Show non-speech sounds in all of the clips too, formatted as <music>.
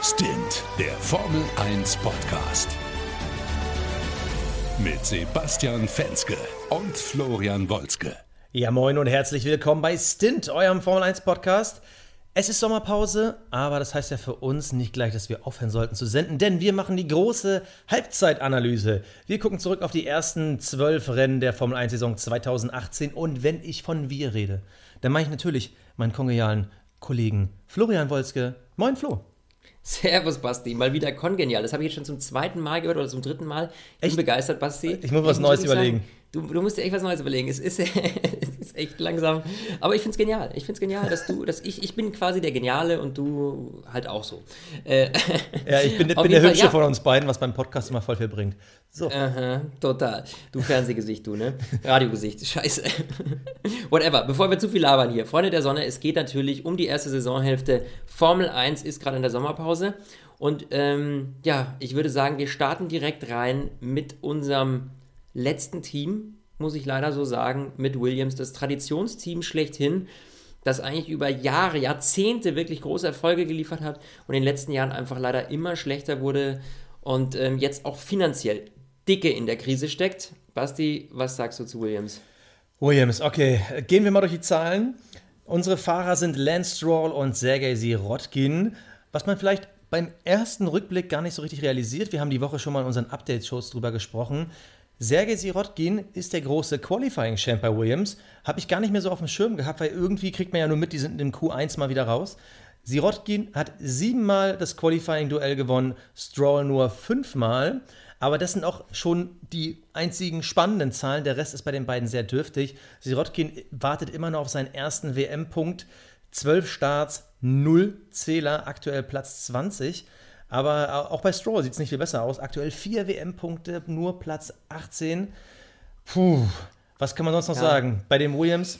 Stint, der Formel 1 Podcast. Mit Sebastian Fenske und Florian Wolzke. Ja, moin und herzlich willkommen bei Stint, eurem Formel 1 Podcast. Es ist Sommerpause, aber das heißt ja für uns nicht gleich, dass wir aufhören sollten zu senden, denn wir machen die große Halbzeitanalyse. Wir gucken zurück auf die ersten zwölf Rennen der Formel 1-Saison 2018 und wenn ich von wir rede, dann meine ich natürlich meinen kongenialen Kollegen Florian Wolzke. Moin Flo. Servus, Basti. Mal wieder kongenial. Das habe ich jetzt schon zum zweiten Mal gehört oder zum dritten Mal. Ich bin begeistert, Basti. Ich muss was Neues überlegen. Sagen, Du, du, musst dir echt was Neues überlegen. Es ist <laughs> echt langsam. Aber ich finde es genial. Ich finde es genial, dass du, dass ich, ich bin quasi der Geniale und du halt auch so. Äh, ja, ich bin, <laughs> bin der Fall, Hübsche ja. von uns beiden, was beim Podcast immer voll viel bringt. So. Aha, total. Du Fernsehgesicht, du, ne? Radiogesicht. Scheiße. <laughs> Whatever. Bevor wir zu viel labern hier. Freunde der Sonne, es geht natürlich um die erste Saisonhälfte. Formel 1 ist gerade in der Sommerpause. Und ähm, ja, ich würde sagen, wir starten direkt rein mit unserem letzten Team, muss ich leider so sagen, mit Williams, das Traditionsteam schlechthin, das eigentlich über Jahre, Jahrzehnte wirklich große Erfolge geliefert hat und in den letzten Jahren einfach leider immer schlechter wurde und ähm, jetzt auch finanziell dicke in der Krise steckt. Basti, was sagst du zu Williams? Williams, okay, gehen wir mal durch die Zahlen. Unsere Fahrer sind Lance Stroll und Sergei Sirotkin. Was man vielleicht beim ersten Rückblick gar nicht so richtig realisiert, wir haben die Woche schon mal in unseren Update-Shows drüber gesprochen, Sergei Sirotkin ist der große Qualifying-Champ bei Williams. Habe ich gar nicht mehr so auf dem Schirm gehabt, weil irgendwie kriegt man ja nur mit, die sind in Q1 mal wieder raus. Sirotkin hat siebenmal das Qualifying-Duell gewonnen, Stroll nur fünfmal. Aber das sind auch schon die einzigen spannenden Zahlen. Der Rest ist bei den beiden sehr dürftig. Sirotkin wartet immer noch auf seinen ersten WM-Punkt. Zwölf Starts, null Zähler, aktuell Platz 20. Aber auch bei Stroll sieht es nicht viel besser aus. Aktuell vier WM-Punkte, nur Platz 18. Puh, was kann man sonst noch ja. sagen? Bei den Williams,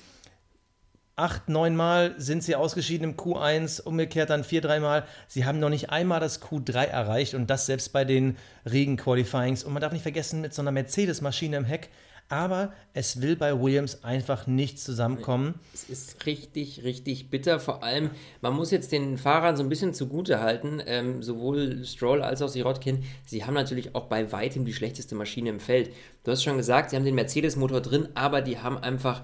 acht, neun Mal sind sie ausgeschieden im Q1, umgekehrt dann vier, dreimal. Sie haben noch nicht einmal das Q3 erreicht und das selbst bei den Regen-Qualifyings. Und man darf nicht vergessen, mit so einer Mercedes-Maschine im Heck aber es will bei Williams einfach nicht zusammenkommen. Es ist richtig, richtig bitter. Vor allem, man muss jetzt den Fahrern so ein bisschen zugute halten, ähm, sowohl Stroll als auch Sirotkin, sie haben natürlich auch bei weitem die schlechteste Maschine im Feld. Du hast schon gesagt, sie haben den Mercedes-Motor drin, aber die haben einfach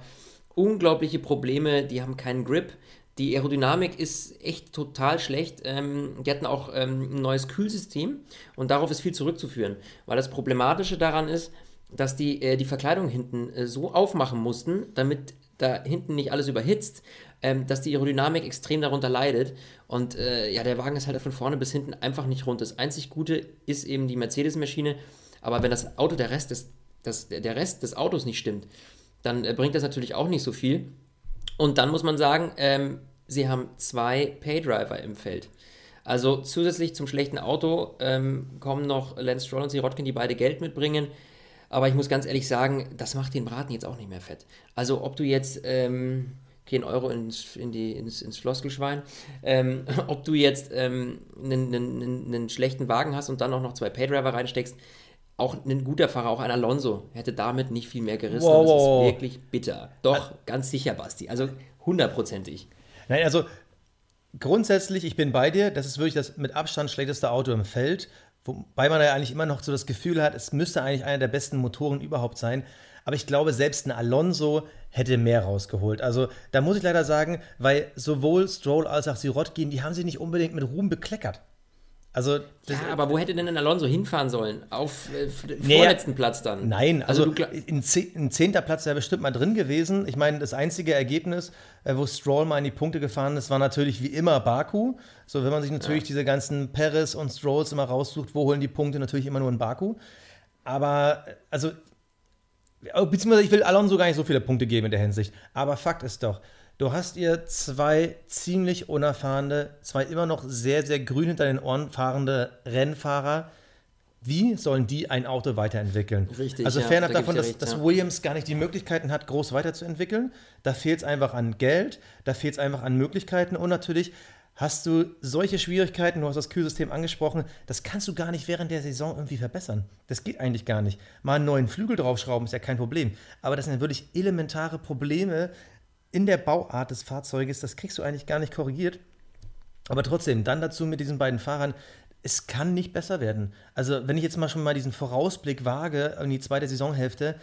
unglaubliche Probleme, die haben keinen Grip. Die Aerodynamik ist echt total schlecht. Ähm, die hatten auch ähm, ein neues Kühlsystem und darauf ist viel zurückzuführen. Weil das Problematische daran ist, dass die äh, die Verkleidung hinten äh, so aufmachen mussten, damit da hinten nicht alles überhitzt, ähm, dass die Aerodynamik extrem darunter leidet. Und äh, ja, der Wagen ist halt von vorne bis hinten einfach nicht rund. Das einzig Gute ist eben die Mercedes-Maschine. Aber wenn das Auto, der Rest des, das, der Rest des Autos nicht stimmt, dann äh, bringt das natürlich auch nicht so viel. Und dann muss man sagen, ähm, sie haben zwei Paydriver im Feld. Also zusätzlich zum schlechten Auto ähm, kommen noch Lance Stroll und Sirotkin, die beide Geld mitbringen. Aber ich muss ganz ehrlich sagen, das macht den Braten jetzt auch nicht mehr fett. Also ob du jetzt, ähm, okay, einen Euro ins, in die, ins, ins Floskelschwein, ähm, <laughs> ob du jetzt ähm, einen, einen, einen, schlechten Wagen hast und dann auch noch zwei Paydriver reinsteckst, auch ein guter Fahrer, auch ein Alonso, hätte damit nicht viel mehr gerissen. Wow, das ist wirklich bitter. Doch, ganz sicher, Basti. Also hundertprozentig. Nein, also grundsätzlich, ich bin bei dir. Das ist wirklich das mit Abstand schlechteste Auto im Feld. Wobei man ja eigentlich immer noch so das Gefühl hat, es müsste eigentlich einer der besten Motoren überhaupt sein. Aber ich glaube, selbst ein Alonso hätte mehr rausgeholt. Also da muss ich leider sagen, weil sowohl Stroll als auch Sirotkin, die haben sich nicht unbedingt mit Ruhm bekleckert. Also, ja, aber wo hätte denn ein Alonso hinfahren sollen? Auf äh, nee, vorletzten Platz dann? Nein, also, also ein, zehnter Platz wäre bestimmt mal drin gewesen. Ich meine, das einzige Ergebnis, äh, wo Stroll mal in die Punkte gefahren ist, war natürlich wie immer Baku. So, wenn man sich natürlich ja. diese ganzen Perez und Strolls immer raussucht, wo holen die Punkte? Natürlich immer nur in Baku. Aber, also, beziehungsweise ich will Alonso gar nicht so viele Punkte geben in der Hinsicht. Aber Fakt ist doch, Du hast ihr zwei ziemlich unerfahrene, zwei immer noch sehr, sehr grün hinter den Ohren fahrende Rennfahrer. Wie sollen die ein Auto weiterentwickeln? Richtig. Also ja, fernab da davon, dass, recht, dass ja. Williams gar nicht die Möglichkeiten hat, groß weiterzuentwickeln. Da fehlt es einfach an Geld, da fehlt es einfach an Möglichkeiten und natürlich hast du solche Schwierigkeiten, du hast das Kühlsystem angesprochen, das kannst du gar nicht während der Saison irgendwie verbessern. Das geht eigentlich gar nicht. Mal einen neuen Flügel draufschrauben ist ja kein Problem. Aber das sind wirklich elementare Probleme, in der Bauart des Fahrzeuges, das kriegst du eigentlich gar nicht korrigiert. Aber trotzdem, dann dazu mit diesen beiden Fahrern, es kann nicht besser werden. Also, wenn ich jetzt mal schon mal diesen Vorausblick wage in die zweite Saisonhälfte,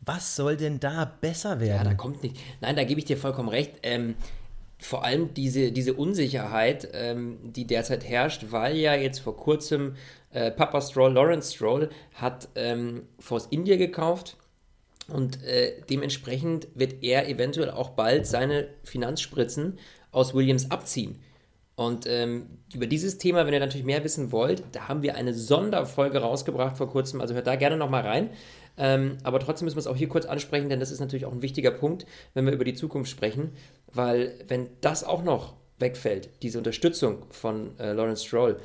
was soll denn da besser werden? Ja, da kommt nicht. Nein, da gebe ich dir vollkommen recht. Ähm, vor allem diese, diese Unsicherheit, ähm, die derzeit herrscht, weil ja jetzt vor kurzem äh, Papa Stroll, Lawrence Stroll, hat ähm, Force India gekauft und äh, dementsprechend wird er eventuell auch bald seine Finanzspritzen aus Williams abziehen. Und ähm, über dieses Thema, wenn ihr natürlich mehr wissen wollt, da haben wir eine Sonderfolge rausgebracht vor kurzem, also hört da gerne nochmal rein. Ähm, aber trotzdem müssen wir es auch hier kurz ansprechen, denn das ist natürlich auch ein wichtiger Punkt, wenn wir über die Zukunft sprechen, weil wenn das auch noch wegfällt, diese Unterstützung von äh, Lawrence Stroll,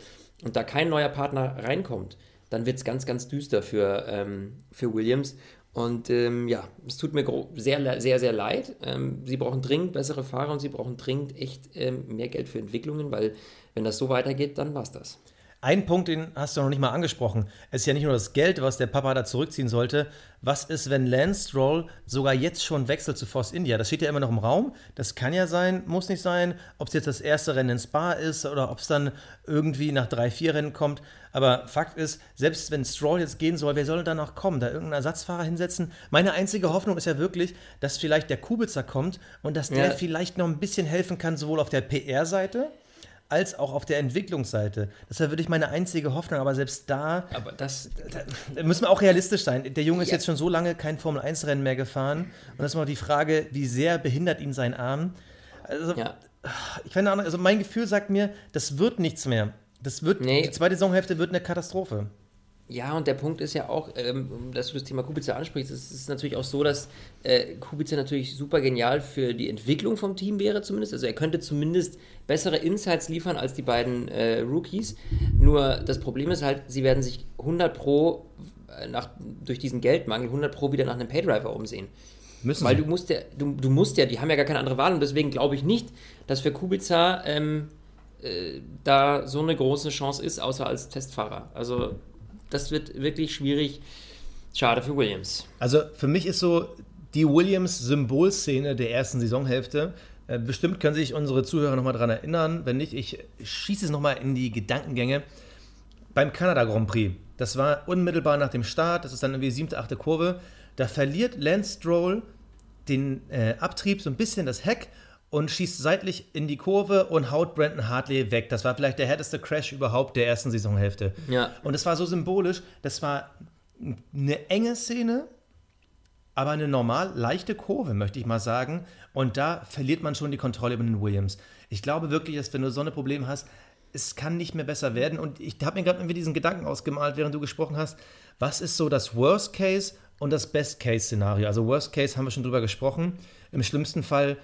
und da kein neuer Partner reinkommt, dann wird es ganz, ganz düster für, ähm, für Williams. Und ähm, ja, es tut mir sehr, sehr, sehr leid. Ähm, sie brauchen dringend bessere Fahrer und sie brauchen dringend echt ähm, mehr Geld für Entwicklungen, weil wenn das so weitergeht, dann war es das. Ein Punkt, den hast du noch nicht mal angesprochen. Es ist ja nicht nur das Geld, was der Papa da zurückziehen sollte. Was ist, wenn Lance Stroll sogar jetzt schon wechselt zu Force India? Das steht ja immer noch im Raum. Das kann ja sein, muss nicht sein. Ob es jetzt das erste Rennen in Spa ist oder ob es dann irgendwie nach drei, vier Rennen kommt. Aber Fakt ist, selbst wenn Stroll jetzt gehen soll, wer soll dann noch kommen? Da irgendeinen Ersatzfahrer hinsetzen? Meine einzige Hoffnung ist ja wirklich, dass vielleicht der Kubica kommt und dass der ja. vielleicht noch ein bisschen helfen kann, sowohl auf der PR-Seite als auch auf der Entwicklungsseite. Das wäre wirklich meine einzige Hoffnung, aber selbst da, aber das, da müssen wir auch realistisch sein. Der Junge ist ja. jetzt schon so lange kein Formel-1-Rennen mehr gefahren und das ist noch die Frage, wie sehr behindert ihn sein Arm. Also, ja. ich keine Ahnung, also mein Gefühl sagt mir, das wird nichts mehr. Das wird, nee. die zweite Saisonhälfte wird eine Katastrophe. Ja, und der Punkt ist ja auch, ähm, dass du das Thema Kubica ansprichst. Es ist natürlich auch so, dass äh, Kubica natürlich super genial für die Entwicklung vom Team wäre, zumindest. Also er könnte zumindest bessere Insights liefern als die beiden äh, Rookies. Nur das Problem ist halt, sie werden sich 100 Pro äh, nach, durch diesen Geldmangel 100 Pro wieder nach einem Paydriver umsehen. Müssen Weil du musst ja, du, du musst ja, die haben ja gar keine andere Wahl und deswegen glaube ich nicht, dass für Kubica ähm, äh, da so eine große Chance ist, außer als Testfahrer. Also das wird wirklich schwierig. Schade für Williams. Also für mich ist so die Williams-Symbolszene der ersten Saisonhälfte. Äh, bestimmt können sich unsere Zuhörer nochmal daran erinnern. Wenn nicht, ich schieße es nochmal in die Gedankengänge. Beim Kanada Grand Prix, das war unmittelbar nach dem Start, das ist dann irgendwie siebte, achte Kurve. Da verliert Lance Stroll den äh, Abtrieb, so ein bisschen das Heck und schießt seitlich in die Kurve und haut Brandon Hartley weg. Das war vielleicht der härteste Crash überhaupt der ersten Saisonhälfte. Ja. Und es war so symbolisch, das war eine enge Szene, aber eine normal leichte Kurve, möchte ich mal sagen. Und da verliert man schon die Kontrolle über den Williams. Ich glaube wirklich, dass wenn du so ein Problem hast, es kann nicht mehr besser werden. Und ich habe mir gerade irgendwie diesen Gedanken ausgemalt, während du gesprochen hast. Was ist so das Worst Case und das Best Case Szenario? Also Worst Case haben wir schon drüber gesprochen. Im schlimmsten Fall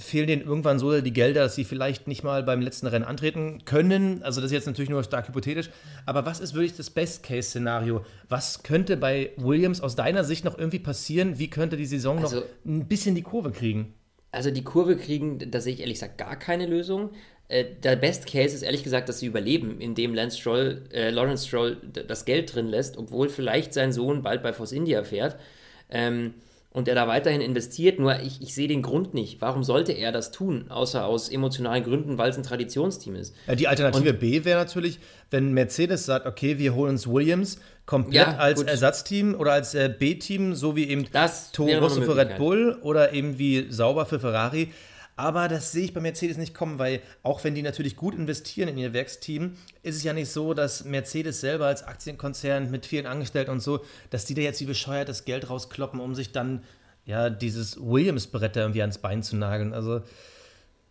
fehlen denen irgendwann so die Gelder, dass sie vielleicht nicht mal beim letzten Rennen antreten können. Also das ist jetzt natürlich nur stark hypothetisch. Aber was ist wirklich das Best-Case-Szenario? Was könnte bei Williams aus deiner Sicht noch irgendwie passieren? Wie könnte die Saison also, noch ein bisschen die Kurve kriegen? Also die Kurve kriegen, da sehe ich ehrlich gesagt gar keine Lösung. Äh, der Best Case ist ehrlich gesagt, dass sie überleben, indem Lance Stroll, äh, Lawrence Stroll das Geld drin lässt, obwohl vielleicht sein Sohn bald bei Force India fährt. Ähm, und er da weiterhin investiert. Nur ich, ich sehe den Grund nicht. Warum sollte er das tun, außer aus emotionalen Gründen, weil es ein Traditionsteam ist? Ja, die Alternative und, B wäre natürlich, wenn Mercedes sagt, okay, wir holen uns Williams komplett ja, als gut. Ersatzteam oder als äh, B-Team, so wie eben Toro Rosso für Red Bull oder eben wie Sauber für Ferrari. Aber das sehe ich bei Mercedes nicht kommen, weil auch wenn die natürlich gut investieren in ihr Werksteam, ist es ja nicht so, dass Mercedes selber als Aktienkonzern mit vielen Angestellten und so, dass die da jetzt wie bescheuert das Geld rauskloppen, um sich dann ja dieses Williams-Brett da irgendwie ans Bein zu nageln. Also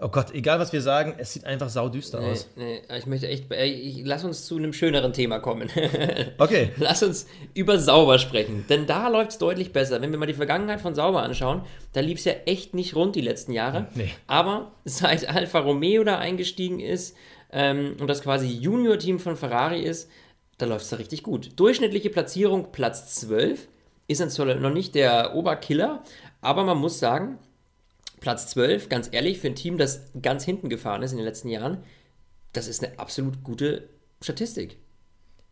Oh Gott, egal was wir sagen, es sieht einfach saudüster nee, aus. Nee, ich möchte echt. Ich, lass uns zu einem schöneren Thema kommen. <laughs> okay. Lass uns über Sauber sprechen. Denn da läuft es deutlich besser. Wenn wir mal die Vergangenheit von Sauber anschauen, da lief es ja echt nicht rund die letzten Jahre. Nee. Aber seit Alfa Romeo da eingestiegen ist ähm, und das quasi Junior-Team von Ferrari ist, da läuft es da richtig gut. Durchschnittliche Platzierung Platz 12 ist dann noch nicht der Oberkiller, aber man muss sagen, Platz 12, ganz ehrlich, für ein Team, das ganz hinten gefahren ist in den letzten Jahren, das ist eine absolut gute Statistik.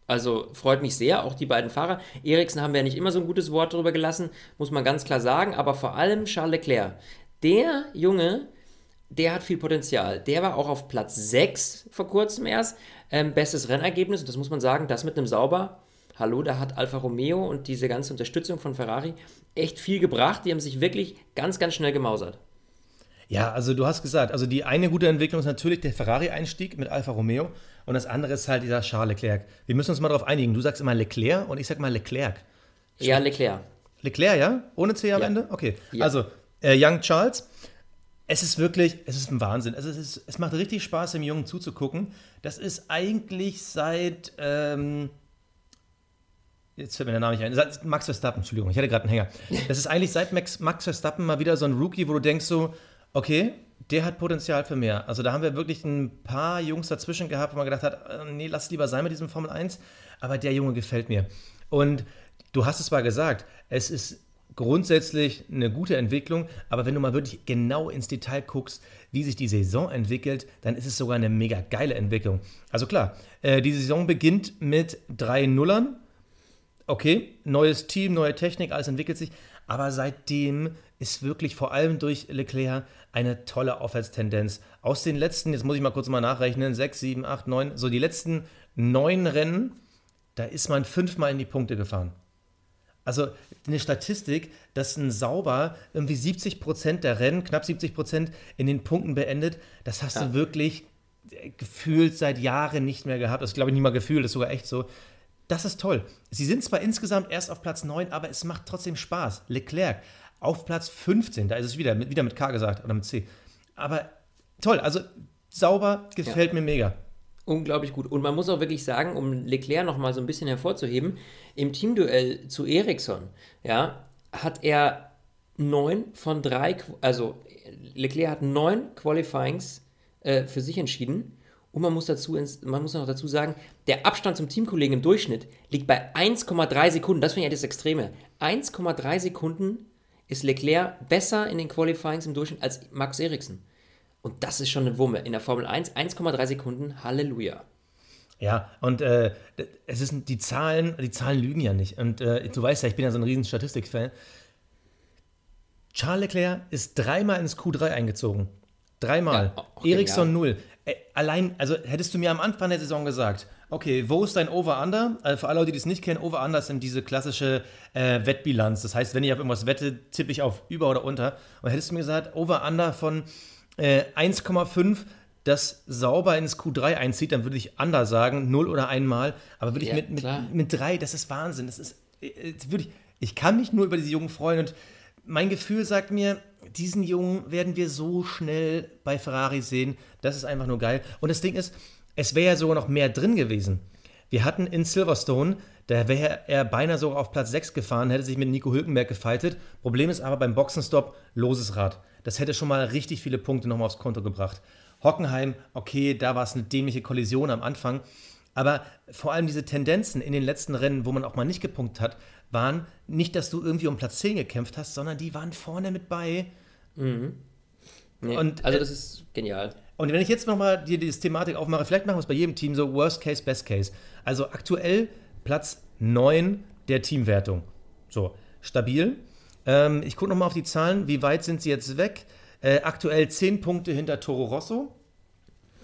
Also freut mich sehr, auch die beiden Fahrer. Eriksen haben wir ja nicht immer so ein gutes Wort darüber gelassen, muss man ganz klar sagen, aber vor allem Charles Leclerc. Der Junge der hat viel Potenzial. Der war auch auf Platz 6 vor kurzem erst. Ähm, bestes Rennergebnis, das muss man sagen, das mit einem Sauber. Hallo, da hat Alfa Romeo und diese ganze Unterstützung von Ferrari echt viel gebracht. Die haben sich wirklich ganz, ganz schnell gemausert. Ja, also du hast gesagt, also die eine gute Entwicklung ist natürlich der Ferrari-Einstieg mit Alfa Romeo und das andere ist halt dieser Charles Leclerc. Wir müssen uns mal darauf einigen. Du sagst immer Leclerc und ich sag mal Leclerc. Ja, Leclerc. Leclerc, ja? Ohne C am Ja. Ende? Okay. Ja. Also, äh, Young Charles, es ist wirklich, es ist ein Wahnsinn. Es, ist, es macht richtig Spaß, dem Jungen zuzugucken. Das ist eigentlich seit, ähm, jetzt fällt mir der Name nicht ein, seit Max Verstappen, Entschuldigung, ich hatte gerade einen Hänger. Das ist eigentlich seit Max, Max Verstappen mal wieder so ein Rookie, wo du denkst so, okay, der hat Potenzial für mehr. Also da haben wir wirklich ein paar Jungs dazwischen gehabt, wo man gedacht hat, äh, nee, lass lieber sein mit diesem Formel 1, aber der Junge gefällt mir. Und du hast es zwar gesagt, es ist grundsätzlich eine gute Entwicklung, aber wenn du mal wirklich genau ins Detail guckst, wie sich die Saison entwickelt, dann ist es sogar eine mega geile Entwicklung. Also klar, äh, die Saison beginnt mit drei Nullern. Okay, neues Team, neue Technik, alles entwickelt sich. Aber seitdem ist wirklich vor allem durch Leclerc eine tolle Aufwärtstendenz. Aus den letzten, jetzt muss ich mal kurz mal nachrechnen, sechs, sieben, acht, neun, so die letzten neun Rennen, da ist man fünfmal in die Punkte gefahren. Also eine Statistik, dass ein Sauber irgendwie 70 Prozent der Rennen, knapp 70 Prozent in den Punkten beendet, das hast Ja. du wirklich äh, gefühlt seit Jahren nicht mehr gehabt. Das glaube ich nicht mal gefühlt, das ist sogar echt so. Das ist toll. Sie sind zwar insgesamt erst auf Platz 9, aber es macht trotzdem Spaß. Leclerc auf Platz 15, da ist es wieder, mit, wieder mit K gesagt oder mit C. Aber toll, also sauber, gefällt mir mega. Unglaublich gut. Und man muss auch wirklich sagen, um Leclerc noch mal so ein bisschen hervorzuheben, im Teamduell zu Ericsson, ja, hat er neun von drei, also Leclerc hat neun Qualifyings äh, für sich entschieden. Und man muss, dazu, ins- man muss noch dazu sagen, der Abstand zum Teamkollegen im Durchschnitt liegt bei 1,3 Sekunden. Das finde ich ja das Extreme. 1,3 Sekunden ist Leclerc besser in den Qualifyings im Durchschnitt als Max Ericsson. Und das ist schon eine Wumme. In der Formel 1 1,3 Sekunden, Halleluja. Ja, und äh, es ist die Zahlen, die Zahlen lügen ja nicht. Und äh, du weißt ja, ich bin ja so ein riesen Statistik-Fan. Charles Leclerc ist dreimal ins Q3 eingezogen. Dreimal. Ja, Ericsson null. Allein, also hättest du mir am Anfang der Saison gesagt, okay, wo ist dein Over-Under? Also für alle Leute, die es nicht kennen, Over-Under sind diese klassische äh, Wettbilanz. Das heißt, wenn ich auf irgendwas wette, tippe ich auf über oder unter. Und hättest du mir gesagt, Over-Under von äh, 1,5, das sauber ins Q3 einzieht, dann würde ich Under sagen, 0 oder einmal. Aber würde ich Ja, mit, mit, klar. mit 3, das ist Wahnsinn. Das ist äh, äh, wirklich, ich kann mich nur über diese Jungen freuen und mein Gefühl sagt mir, diesen Jungen werden wir so schnell bei Ferrari sehen. Das ist einfach nur geil. Und das Ding ist, es wäre ja sogar noch mehr drin gewesen. Wir hatten in Silverstone, da wäre er beinahe sogar auf Platz 6 gefahren, hätte sich mit Nico Hülkenberg gefightet. Problem ist aber beim Boxenstopp loses Rad. Das hätte schon mal richtig viele Punkte nochmal aufs Konto gebracht. Hockenheim, okay, da war es eine dämliche Kollision am Anfang. Aber vor allem diese Tendenzen in den letzten Rennen, wo man auch mal nicht gepunktet hat, waren nicht, dass du irgendwie um Platz 10 gekämpft hast, sondern die waren vorne mit bei. Nee, Und, also äh, das ist genial. Und wenn ich jetzt nochmal dir diese Thematik aufmache, vielleicht machen wir es bei jedem Team so Worst Case, Best Case. Also aktuell Platz 9 der Teamwertung. So, stabil. Ähm, ich gucke nochmal auf die Zahlen. Wie weit sind sie jetzt weg? Äh, aktuell 10 Punkte hinter Toro Rosso.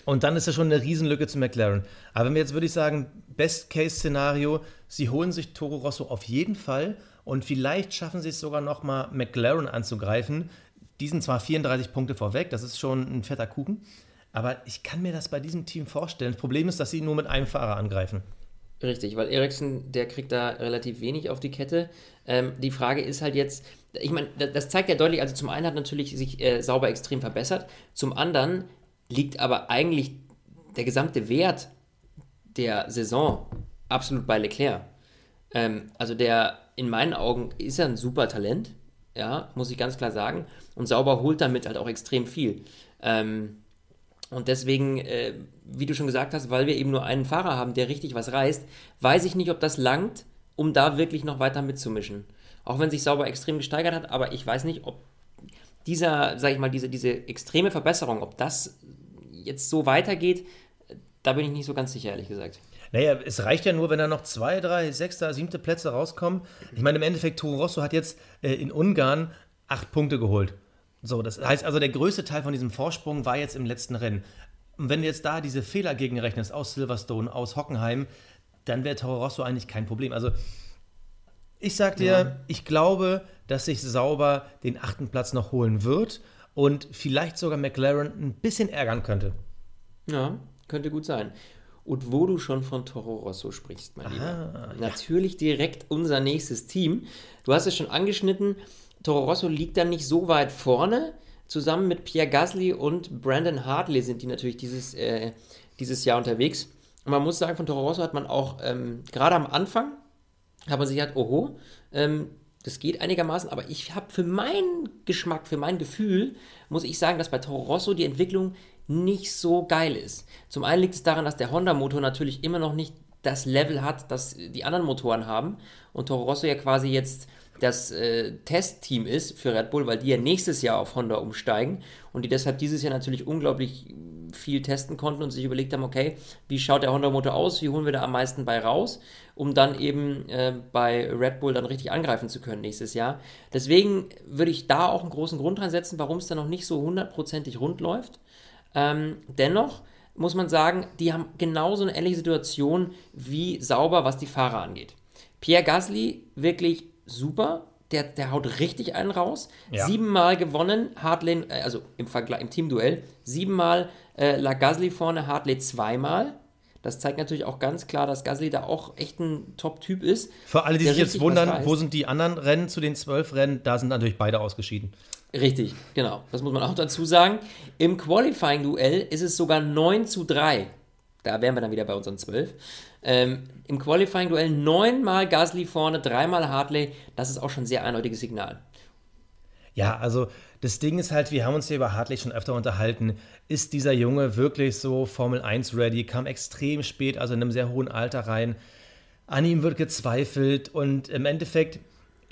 Und dann ist ja schon eine Riesenlücke zu McLaren. Aber wenn wir jetzt würde ich sagen, Best-Case-Szenario, sie holen sich Toro Rosso auf jeden Fall und vielleicht schaffen sie es sogar nochmal McLaren anzugreifen. Die sind zwar 34 Punkte vorweg, das ist schon ein fetter Kuchen, aber ich kann mir das bei diesem Team vorstellen. Das Problem ist, dass sie nur mit einem Fahrer angreifen. Richtig, weil Ericsson, der kriegt da relativ wenig auf die Kette. Ähm, die Frage ist halt jetzt, ich meine, da- das zeigt ja deutlich, also zum einen hat natürlich sich äh, sauber extrem verbessert, zum anderen liegt aber eigentlich der gesamte Wert der Saison absolut bei Leclerc. Ähm, also der, in meinen Augen, ist er ein super Talent, ja, muss ich ganz klar sagen. Und Sauber holt damit halt auch extrem viel. Ähm, und deswegen, äh, wie du schon gesagt hast, weil wir eben nur einen Fahrer haben, der richtig was reißt, weiß ich nicht, ob das langt, um da wirklich noch weiter mitzumischen. Auch wenn sich Sauber extrem gesteigert hat, aber ich weiß nicht, ob dieser, sag ich mal, diese, diese extreme Verbesserung, ob das jetzt so weitergeht, da bin ich nicht so ganz sicher, ehrlich gesagt. Naja, es reicht ja nur, wenn da noch zwei, drei, sechster, siebte Plätze rauskommen. Ich meine, im Endeffekt, Toro Rosso hat jetzt äh, in Ungarn acht Punkte geholt. So, das heißt also, der größte Teil von diesem Vorsprung war jetzt im letzten Rennen. Und wenn du jetzt da diese Fehler gegenrechnest aus Silverstone, aus Hockenheim, dann wäre Toro Rosso eigentlich kein Problem. Also ich sag dir, ja. ich glaube, dass sich Sauber den achten Platz noch holen wird und vielleicht sogar McLaren ein bisschen ärgern könnte. Ja, könnte gut sein. Und wo du schon von Toro Rosso sprichst, mein Aha, Lieber. Natürlich ja. direkt unser nächstes Team. Du hast es schon angeschnitten. Toro Rosso liegt dann nicht so weit vorne. Zusammen mit Pierre Gasly und Brandon Hartley sind die natürlich dieses, äh, dieses Jahr unterwegs. Und man muss sagen, von Toro Rosso hat man auch ähm, gerade am Anfang, hat man sich gedacht, oho, ähm, das geht einigermaßen, aber ich habe für meinen Geschmack, für mein Gefühl, muss ich sagen, dass bei Toro Rosso die Entwicklung nicht so geil ist. Zum einen liegt es daran, dass der Honda-Motor natürlich immer noch nicht das Level hat, das die anderen Motoren haben und Toro Rosso ja quasi jetzt das äh, Testteam ist für Red Bull, weil die ja nächstes Jahr auf Honda umsteigen und die deshalb dieses Jahr natürlich unglaublich viel testen konnten und sich überlegt haben, okay, wie schaut der Honda-Motor aus, wie holen wir da am meisten bei raus, um dann eben äh, bei Red Bull dann richtig angreifen zu können nächstes Jahr. Deswegen würde ich da auch einen großen Grund dran setzen, warum es dann noch nicht so hundertprozentig rund läuft. Ähm, dennoch muss man sagen, die haben genauso eine ähnliche Situation wie sauber, was die Fahrer angeht. Pierre Gasly wirklich super, der, der haut richtig einen raus. Ja. Siebenmal gewonnen, Hartley, äh, also im, Vergleich, im Teamduell, siebenmal äh, lag Gasly vorne, Hartley zweimal. Das zeigt natürlich auch ganz klar, dass Gasly da auch echt ein Top-Typ ist. Für alle, die sich jetzt wundern, wo sind die anderen Rennen zu den zwölf Rennen, da sind natürlich beide ausgeschieden. Richtig, genau. Das muss man auch dazu sagen. Im Qualifying-Duell ist es sogar 9 zu 3. Da wären wir dann wieder bei unseren 12. Ähm, Im Qualifying-Duell neunmal Gasly vorne, dreimal Hartley. Das ist auch schon ein sehr eindeutiges Signal. Ja, also das Ding ist halt, wir haben uns hier über Hartley schon öfter unterhalten. Ist dieser Junge wirklich so Formel 1 ready? Kam extrem spät, also in einem sehr hohen Alter rein. An ihm wird gezweifelt und im Endeffekt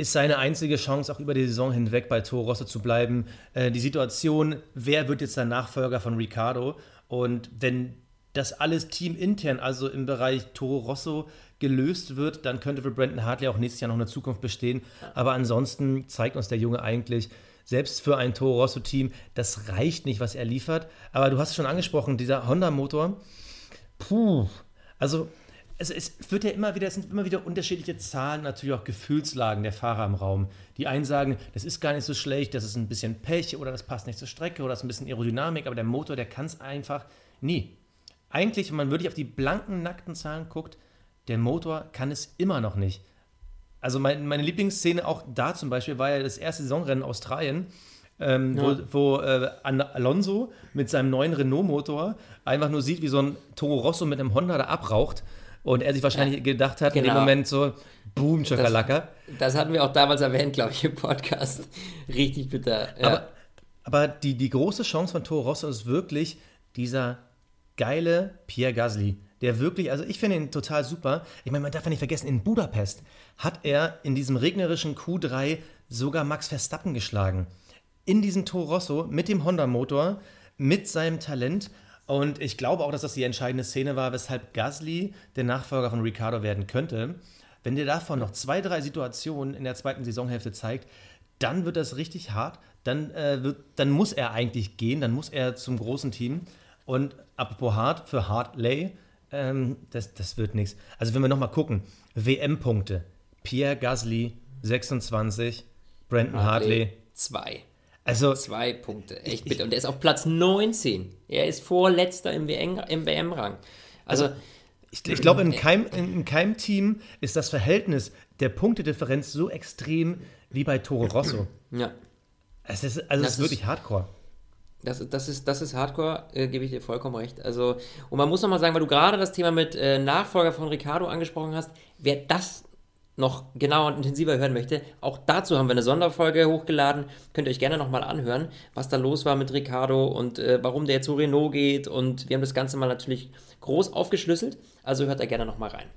ist seine einzige Chance, auch über die Saison hinweg bei Toro Rosso zu bleiben. Äh, die Situation, wer wird jetzt der Nachfolger von Ricardo? Und wenn das alles teamintern, also im Bereich Toro Rosso, gelöst wird, dann könnte für Brandon Hartley auch nächstes Jahr noch eine Zukunft bestehen. Aber ansonsten zeigt uns der Junge eigentlich, selbst für ein Toro Rosso-Team, das reicht nicht, was er liefert. Aber du hast es schon angesprochen, dieser Honda-Motor, puh, also es, es, wird ja immer wieder, es sind immer wieder unterschiedliche Zahlen, natürlich auch Gefühlslagen der Fahrer im Raum. Die einen sagen, das ist gar nicht so schlecht, das ist ein bisschen Pech oder das passt nicht zur Strecke oder das ist ein bisschen Aerodynamik, aber der Motor, der kann es einfach nie eigentlich, wenn man wirklich auf die blanken, nackten Zahlen guckt, der Motor kann es immer noch nicht. Also mein, meine Lieblingsszene auch da zum Beispiel war ja das erste Saisonrennen in Australien, ähm, ja. wo, wo äh, Alonso mit seinem neuen Renault-Motor einfach nur sieht, wie so ein Toro Rosso mit einem Honda da abraucht. Und er sich wahrscheinlich ja, gedacht hat, genau. in dem genau. Moment so, boom, Chakalaka. Das, das, hatten wir auch damals erwähnt, glaube ich, im Podcast. Richtig bitter. Ja. Aber, aber die, die große Chance von Toro Rosso ist wirklich dieser geile Pierre Gasly, der wirklich, also ich finde ihn total super. Ich meine, man darf ja nicht vergessen, in Budapest hat er in diesem regnerischen Q3 sogar Max Verstappen geschlagen. In diesem Toro Rosso mit dem Honda-Motor, mit seinem Talent. Und ich glaube auch, dass das die entscheidende Szene war, weshalb Gasly der Nachfolger von Ricardo werden könnte. Wenn der davon noch zwei, drei Situationen in der zweiten Saisonhälfte zeigt, dann wird das richtig hart. Dann, äh, wird, dann muss er eigentlich gehen, dann muss er zum großen Team. Und apropos hart, für Hartley, ähm, das, das wird nichts. Also wenn wir nochmal gucken, WM-Punkte. Pierre Gasly 26, Brandon Hartley 2. Also zwei Punkte, echt bitte. Und er ist auf Platz 19. Er ist vorletzter im WM-Rang. Also, also ich, ich glaube, in keinem, in, in keinem Team ist das Verhältnis der Punktedifferenz so extrem wie bei Toro Rosso. Ja. Es ist, also es ist wirklich Hardcore. Das, das, ist, das ist Hardcore, äh, gebe ich dir vollkommen recht. Also, und man muss nochmal sagen, weil du gerade das Thema mit äh, Nachfolger von Ricardo angesprochen hast, wer das noch genauer und intensiver hören möchte, auch dazu haben wir eine Sonderfolge hochgeladen. Könnt ihr euch gerne nochmal anhören, was da los war mit Ricardo und äh, warum der zu Renault geht. Und wir haben das Ganze mal natürlich groß aufgeschlüsselt. Also hört da gerne nochmal rein.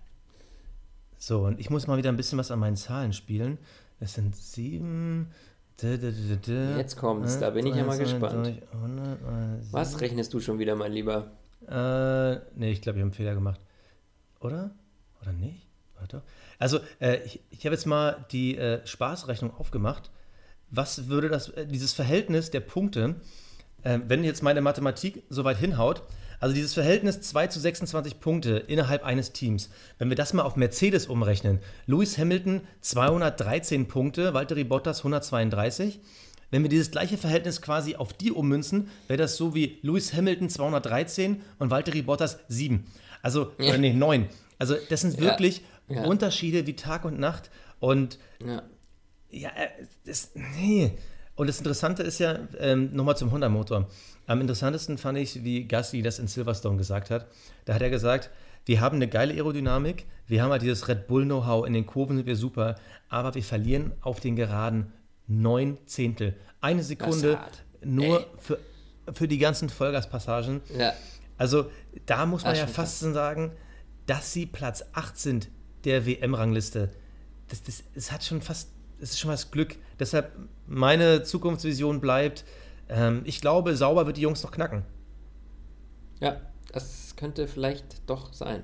So, und ich muss mal wieder ein bisschen was an meinen Zahlen spielen. Es sind sieben, Jetzt kommt's, da bin ich ja mal gespannt. Was rechnest du schon wieder, mein Lieber? Äh, nee, ich glaube, ich habe einen Fehler gemacht. Oder? Oder nicht? Warte. Also, äh, ich, ich habe jetzt mal die äh, Spaßrechnung aufgemacht, was würde das, äh, dieses Verhältnis der Punkte, äh, wenn jetzt meine Mathematik so weit hinhaut, also dieses Verhältnis 2 zu 26 Punkte innerhalb eines Teams, wenn wir das mal auf Mercedes umrechnen, Lewis Hamilton 213 Punkte, Valtteri Bottas 132. Wenn wir dieses gleiche Verhältnis quasi auf die ummünzen, wäre das so wie Lewis Hamilton 213 und Valtteri Bottas 7. Also, ja. oder nee, 9. Also das sind wirklich ja. Ja. Unterschiede wie Tag und Nacht. Und ja, ja äh, das, nee. Und das Interessante ist ja, ähm, nochmal zum Honda-Motor. Am interessantesten fand ich, wie Gasly das in Silverstone gesagt hat. Da hat er gesagt, wir haben eine geile Aerodynamik, wir haben halt dieses Red Bull-Know-how, in den Kurven sind wir super, aber wir verlieren auf den Geraden neun Zehntel. Eine Sekunde nur für, für die ganzen Vollgaspassagen. Ja. Also da muss man ja fast sagen, dass sie Platz 8 sind der WM-Rangliste. Das, das, das hat schon fast, das ist schon was Glück. Deshalb meine Zukunftsvision bleibt, ähm, ich glaube, sauber wird die Jungs noch knacken. Ja, das könnte vielleicht doch sein.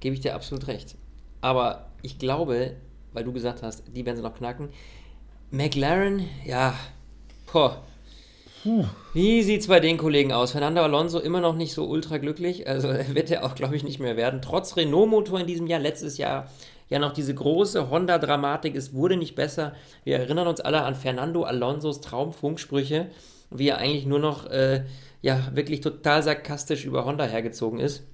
Gebe ich dir absolut recht. Aber ich glaube, weil du gesagt hast, die werden sie noch knacken. McLaren, ja, boah. Wie sieht es bei den Kollegen aus? Fernando Alonso immer noch nicht so ultra glücklich. Also wird er auch, glaube ich, nicht mehr werden. Trotz Renault-Motor in diesem Jahr, letztes Jahr ja noch diese große Honda-Dramatik. Es wurde nicht besser. Wir erinnern uns alle an Fernando Alonsos Traumfunksprüche wie er eigentlich nur noch äh, ja, wirklich total sarkastisch über Honda hergezogen ist.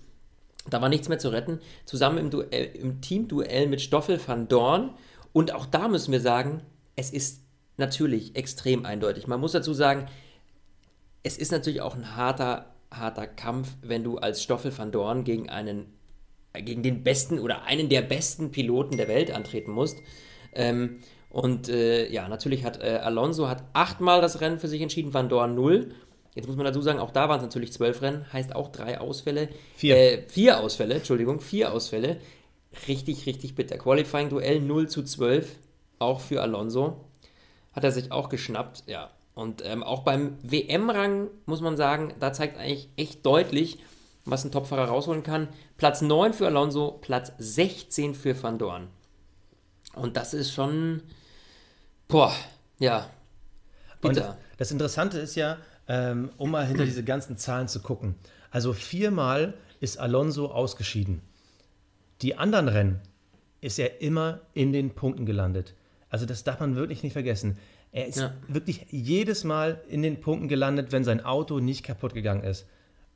Da war nichts mehr zu retten. Zusammen im, Duell, im Teamduell mit Stoffel van Dorn. Und auch da müssen wir sagen, es ist natürlich extrem eindeutig. Man muss dazu sagen, es ist natürlich auch ein harter, harter Kampf, wenn du als Stoffel van Dorn gegen einen, gegen den besten oder einen der besten Piloten der Welt antreten musst. Ähm, und äh, ja, natürlich hat äh, Alonso hat achtmal das Rennen für sich entschieden, Van Dorn null. Jetzt muss man dazu sagen, auch da waren es natürlich zwölf Rennen, heißt auch drei Ausfälle. Vier. Äh, vier Ausfälle, Entschuldigung, vier Ausfälle. Richtig, richtig bitter. Qualifying-Duell 0 zu 12, auch für Alonso. Hat er sich auch geschnappt, ja. Und ähm, auch beim WM-Rang muss man sagen, da zeigt eigentlich echt deutlich, was ein Topfahrer rausholen kann. Platz 9 für Alonso, Platz 16 für Van Dorn. Und das ist schon, Boah, ja. Und das, das, Interessante ist ja, ähm, um mal hinter diese ganzen Zahlen zu gucken. Also viermal ist Alonso ausgeschieden. Die anderen Rennen ist er immer in den Punkten gelandet. Also das darf man wirklich nicht vergessen. Er ist ja. wirklich jedes Mal in den Punkten gelandet, wenn sein Auto nicht kaputt gegangen ist.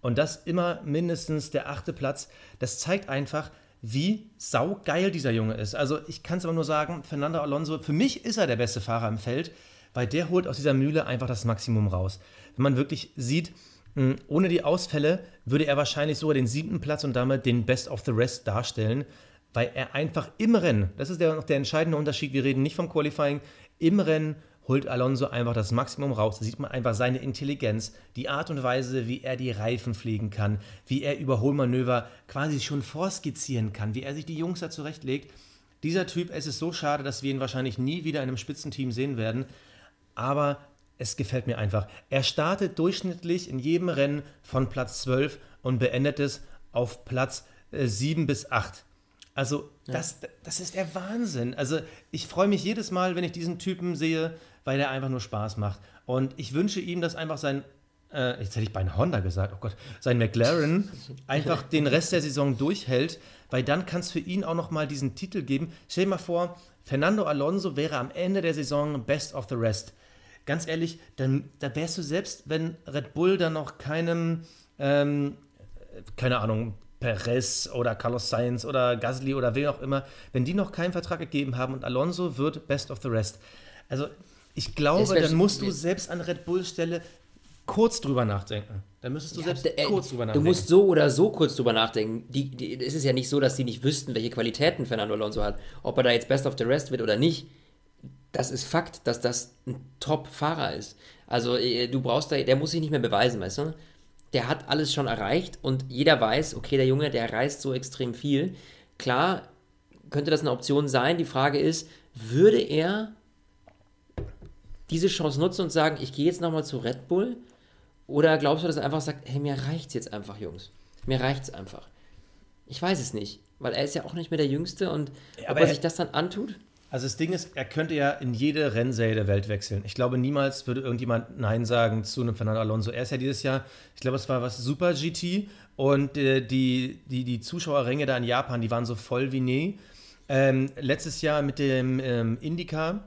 Und das immer mindestens der achte Platz. Das zeigt einfach, wie saugeil dieser Junge ist. Also ich kann es aber nur sagen, Fernando Alonso, für mich ist er der beste Fahrer im Feld, weil der holt aus dieser Mühle einfach das Maximum raus. Wenn man wirklich sieht, hm, ohne die Ausfälle würde er wahrscheinlich sogar den siebten Platz und damit den Best of the Rest darstellen, weil er einfach im Rennen, das ist der, noch der entscheidende Unterschied, wir reden nicht vom Qualifying, im Rennen holt Alonso einfach das Maximum raus. Da sieht man einfach seine Intelligenz, die Art und Weise, wie er die Reifen pflegen kann, wie er Überholmanöver quasi schon vorskizzieren kann, wie er sich die Jungs da zurechtlegt. Dieser Typ, es ist so schade, dass wir ihn wahrscheinlich nie wieder in einem Spitzenteam sehen werden, aber es gefällt mir einfach. Er startet durchschnittlich in jedem Rennen von Platz 12 und beendet es auf Platz äh, 7 bis 8. Also ja. das, das ist der Wahnsinn. Also ich freue mich jedes Mal, wenn ich diesen Typen sehe, weil er einfach nur Spaß macht. Und ich wünsche ihm, dass einfach sein, äh, jetzt hätte ich bei einem Honda gesagt, oh Gott, sein McLaren <laughs> einfach den Rest der Saison durchhält, weil dann kann es für ihn auch nochmal diesen Titel geben. Stell dir mal vor, Fernando Alonso wäre am Ende der Saison Best of the Rest. Ganz ehrlich, dann da wärst du selbst, wenn Red Bull dann noch keinem, ähm, keine Ahnung, Perez oder Carlos Sainz oder Gasly oder wer auch immer, wenn die noch keinen Vertrag gegeben haben und Alonso wird Best of the Rest. Also ich glaube, dann musst du selbst an Red Bull Stelle kurz drüber nachdenken. Dann müsstest du ja, selbst äh, kurz drüber nachdenken. Du musst so oder so kurz drüber nachdenken. Die, die, es ist ja nicht so, dass die nicht wüssten, welche Qualitäten Fernando Alonso hat. Ob er da jetzt Best of the Rest wird oder nicht. Das ist Fakt, dass das ein Top-Fahrer ist. Also äh, du brauchst da, der muss sich nicht mehr beweisen, weißt du? der hat alles schon erreicht und jeder weiß, okay, der Junge, der reißt so extrem viel. Klar, könnte das eine Option sein. Die Frage ist, würde er diese Chance nutzen und sagen, ich gehe jetzt nochmal zu Red Bull? Oder glaubst du, dass er einfach sagt, hey, mir reicht's jetzt einfach, Jungs. Mir reicht's einfach. Ich weiß es nicht, weil er ist ja auch nicht mehr der Jüngste und ja, ob er sich das dann antut? Also das Ding ist, er könnte ja in jede Rennserie der Welt wechseln. Ich glaube, niemals würde irgendjemand Nein sagen zu einem Fernando Alonso. Er ist ja dieses Jahr, ich glaube, es war was Super GT und äh, die, die, die Zuschauerränge da in Japan, die waren so voll wie nie. Ähm, letztes Jahr mit dem ähm, Indica,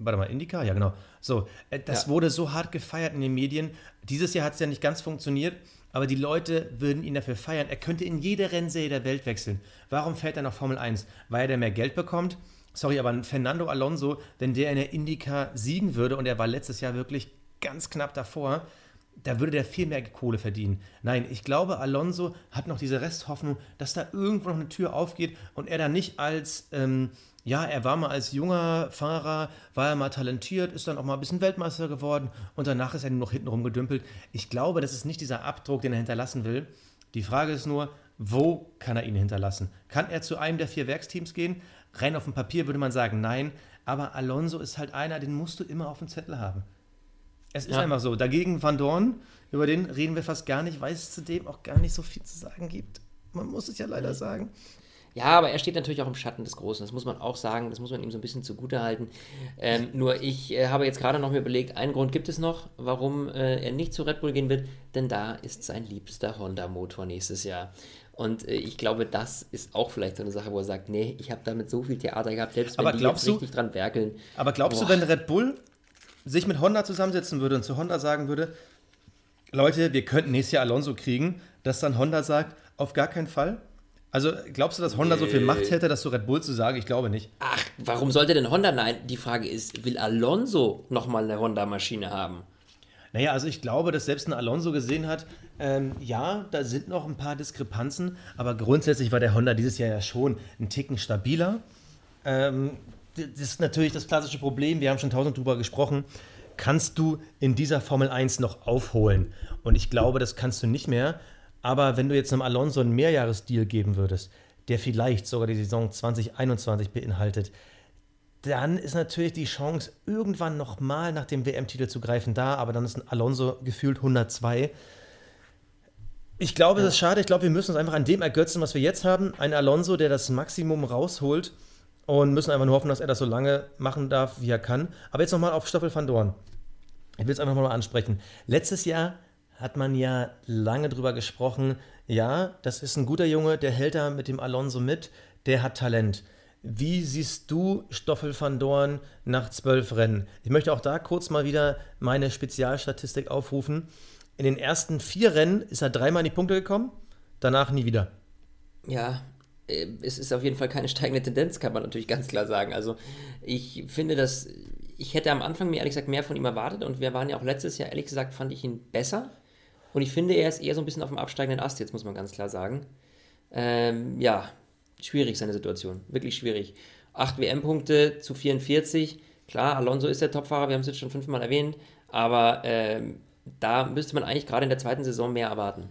warte mal, Indica? Ja, genau. So, äh, das ja. wurde so hart gefeiert in den Medien. Dieses Jahr hat es ja nicht ganz funktioniert, aber die Leute würden ihn dafür feiern. Er könnte in jede Rennserie der Welt wechseln. Warum fährt er nach Formel 1? Weil er mehr Geld bekommt? Sorry, aber Fernando Alonso, wenn der in der Indica siegen würde und er war letztes Jahr wirklich ganz knapp davor, da würde der viel mehr Kohle verdienen. Nein, ich glaube, Alonso hat noch diese Resthoffnung, dass da irgendwo noch eine Tür aufgeht und er dann nicht als, ähm, ja, er war mal als junger Fahrer, war er mal talentiert, ist dann auch mal ein bisschen Weltmeister geworden und danach ist er nur noch hinten rumgedümpelt. Ich glaube, das ist nicht dieser Abdruck, den er hinterlassen will. Die Frage ist nur, wo kann er ihn hinterlassen? Kann er zu einem der vier Werksteams gehen? Rein auf dem Papier würde man sagen, nein. Aber Alonso ist halt einer, den musst du immer auf dem Zettel haben. Es ist ja. einfach so. Dagegen Van Dorn, über den reden wir fast gar nicht, weil es zudem auch gar nicht so viel zu sagen gibt. Man muss es ja leider sagen. Ja, aber er steht natürlich auch im Schatten des Großen. Das muss man auch sagen. Das muss man ihm so ein bisschen zugute halten. Ähm, nur ich äh, habe jetzt gerade noch mir überlegt, einen Grund gibt es noch, warum äh, er nicht zu Red Bull gehen wird. Denn da ist sein liebster Honda-Motor nächstes Jahr. Und äh, ich glaube, das ist auch vielleicht so eine Sache, wo er sagt, nee, ich habe damit so viel Theater gehabt, selbst wenn aber die jetzt du, richtig dran werkeln. Aber glaubst boah. du, wenn Red Bull sich mit Honda zusammensetzen würde und zu Honda sagen würde, Leute, wir könnten nächstes Jahr Alonso kriegen, dass dann Honda sagt, auf gar keinen Fall? Also glaubst du, dass Honda nee. so viel Macht hätte, das zu Red Bull zu sagen? Ich glaube nicht. Ach, warum sollte denn Honda? Nein, die Frage ist, will Alonso nochmal eine Honda-Maschine haben? Naja, also ich glaube, dass selbst ein Alonso gesehen hat, ähm, ja, da sind noch ein paar Diskrepanzen, aber grundsätzlich war der Honda dieses Jahr ja schon ein Ticken stabiler. Ähm, das ist natürlich das klassische Problem, wir haben schon tausend drüber gesprochen. Kannst du in dieser Formel 1 noch aufholen? Und ich glaube, das kannst du nicht mehr. Aber wenn du jetzt einem Alonso einen Mehrjahresdeal geben würdest, der vielleicht sogar die Saison 2021 beinhaltet, dann ist natürlich die Chance, irgendwann nochmal nach dem WM-Titel zu greifen, da. Aber dann ist ein Alonso gefühlt 102. Ich glaube, das ist schade. Ich glaube, wir müssen uns einfach an dem ergötzen, was wir jetzt haben. Ein Alonso, der das Maximum rausholt und müssen einfach nur hoffen, dass er das so lange machen darf, wie er kann. Aber jetzt nochmal auf Stoffel van Dorn. Ich will es einfach mal ansprechen. Letztes Jahr hat man ja lange drüber gesprochen. Ja, das ist ein guter Junge, der hält da mit dem Alonso mit, der hat Talent. Wie siehst du Stoffel van Dorn nach zwölf Rennen? Ich möchte auch da kurz mal wieder meine Spezialstatistik aufrufen. In den ersten vier Rennen ist er dreimal in die Punkte gekommen, danach nie wieder. Ja, äh, es ist auf jeden Fall keine steigende Tendenz, kann man natürlich ganz klar sagen. Also ich finde, dass ich hätte am Anfang mir ehrlich gesagt mehr von ihm erwartet und wir waren ja auch letztes Jahr, ehrlich gesagt, fand ich ihn besser. Und ich finde, er ist eher so ein bisschen auf dem absteigenden Ast, jetzt muss man ganz klar sagen. Ähm, ja, schwierig seine Situation, wirklich schwierig. Acht WM-Punkte zu 44. Klar, Alonso ist der Topfahrer, wir haben es jetzt schon fünfmal erwähnt, aber ähm, da müsste man eigentlich gerade in der zweiten Saison mehr erwarten.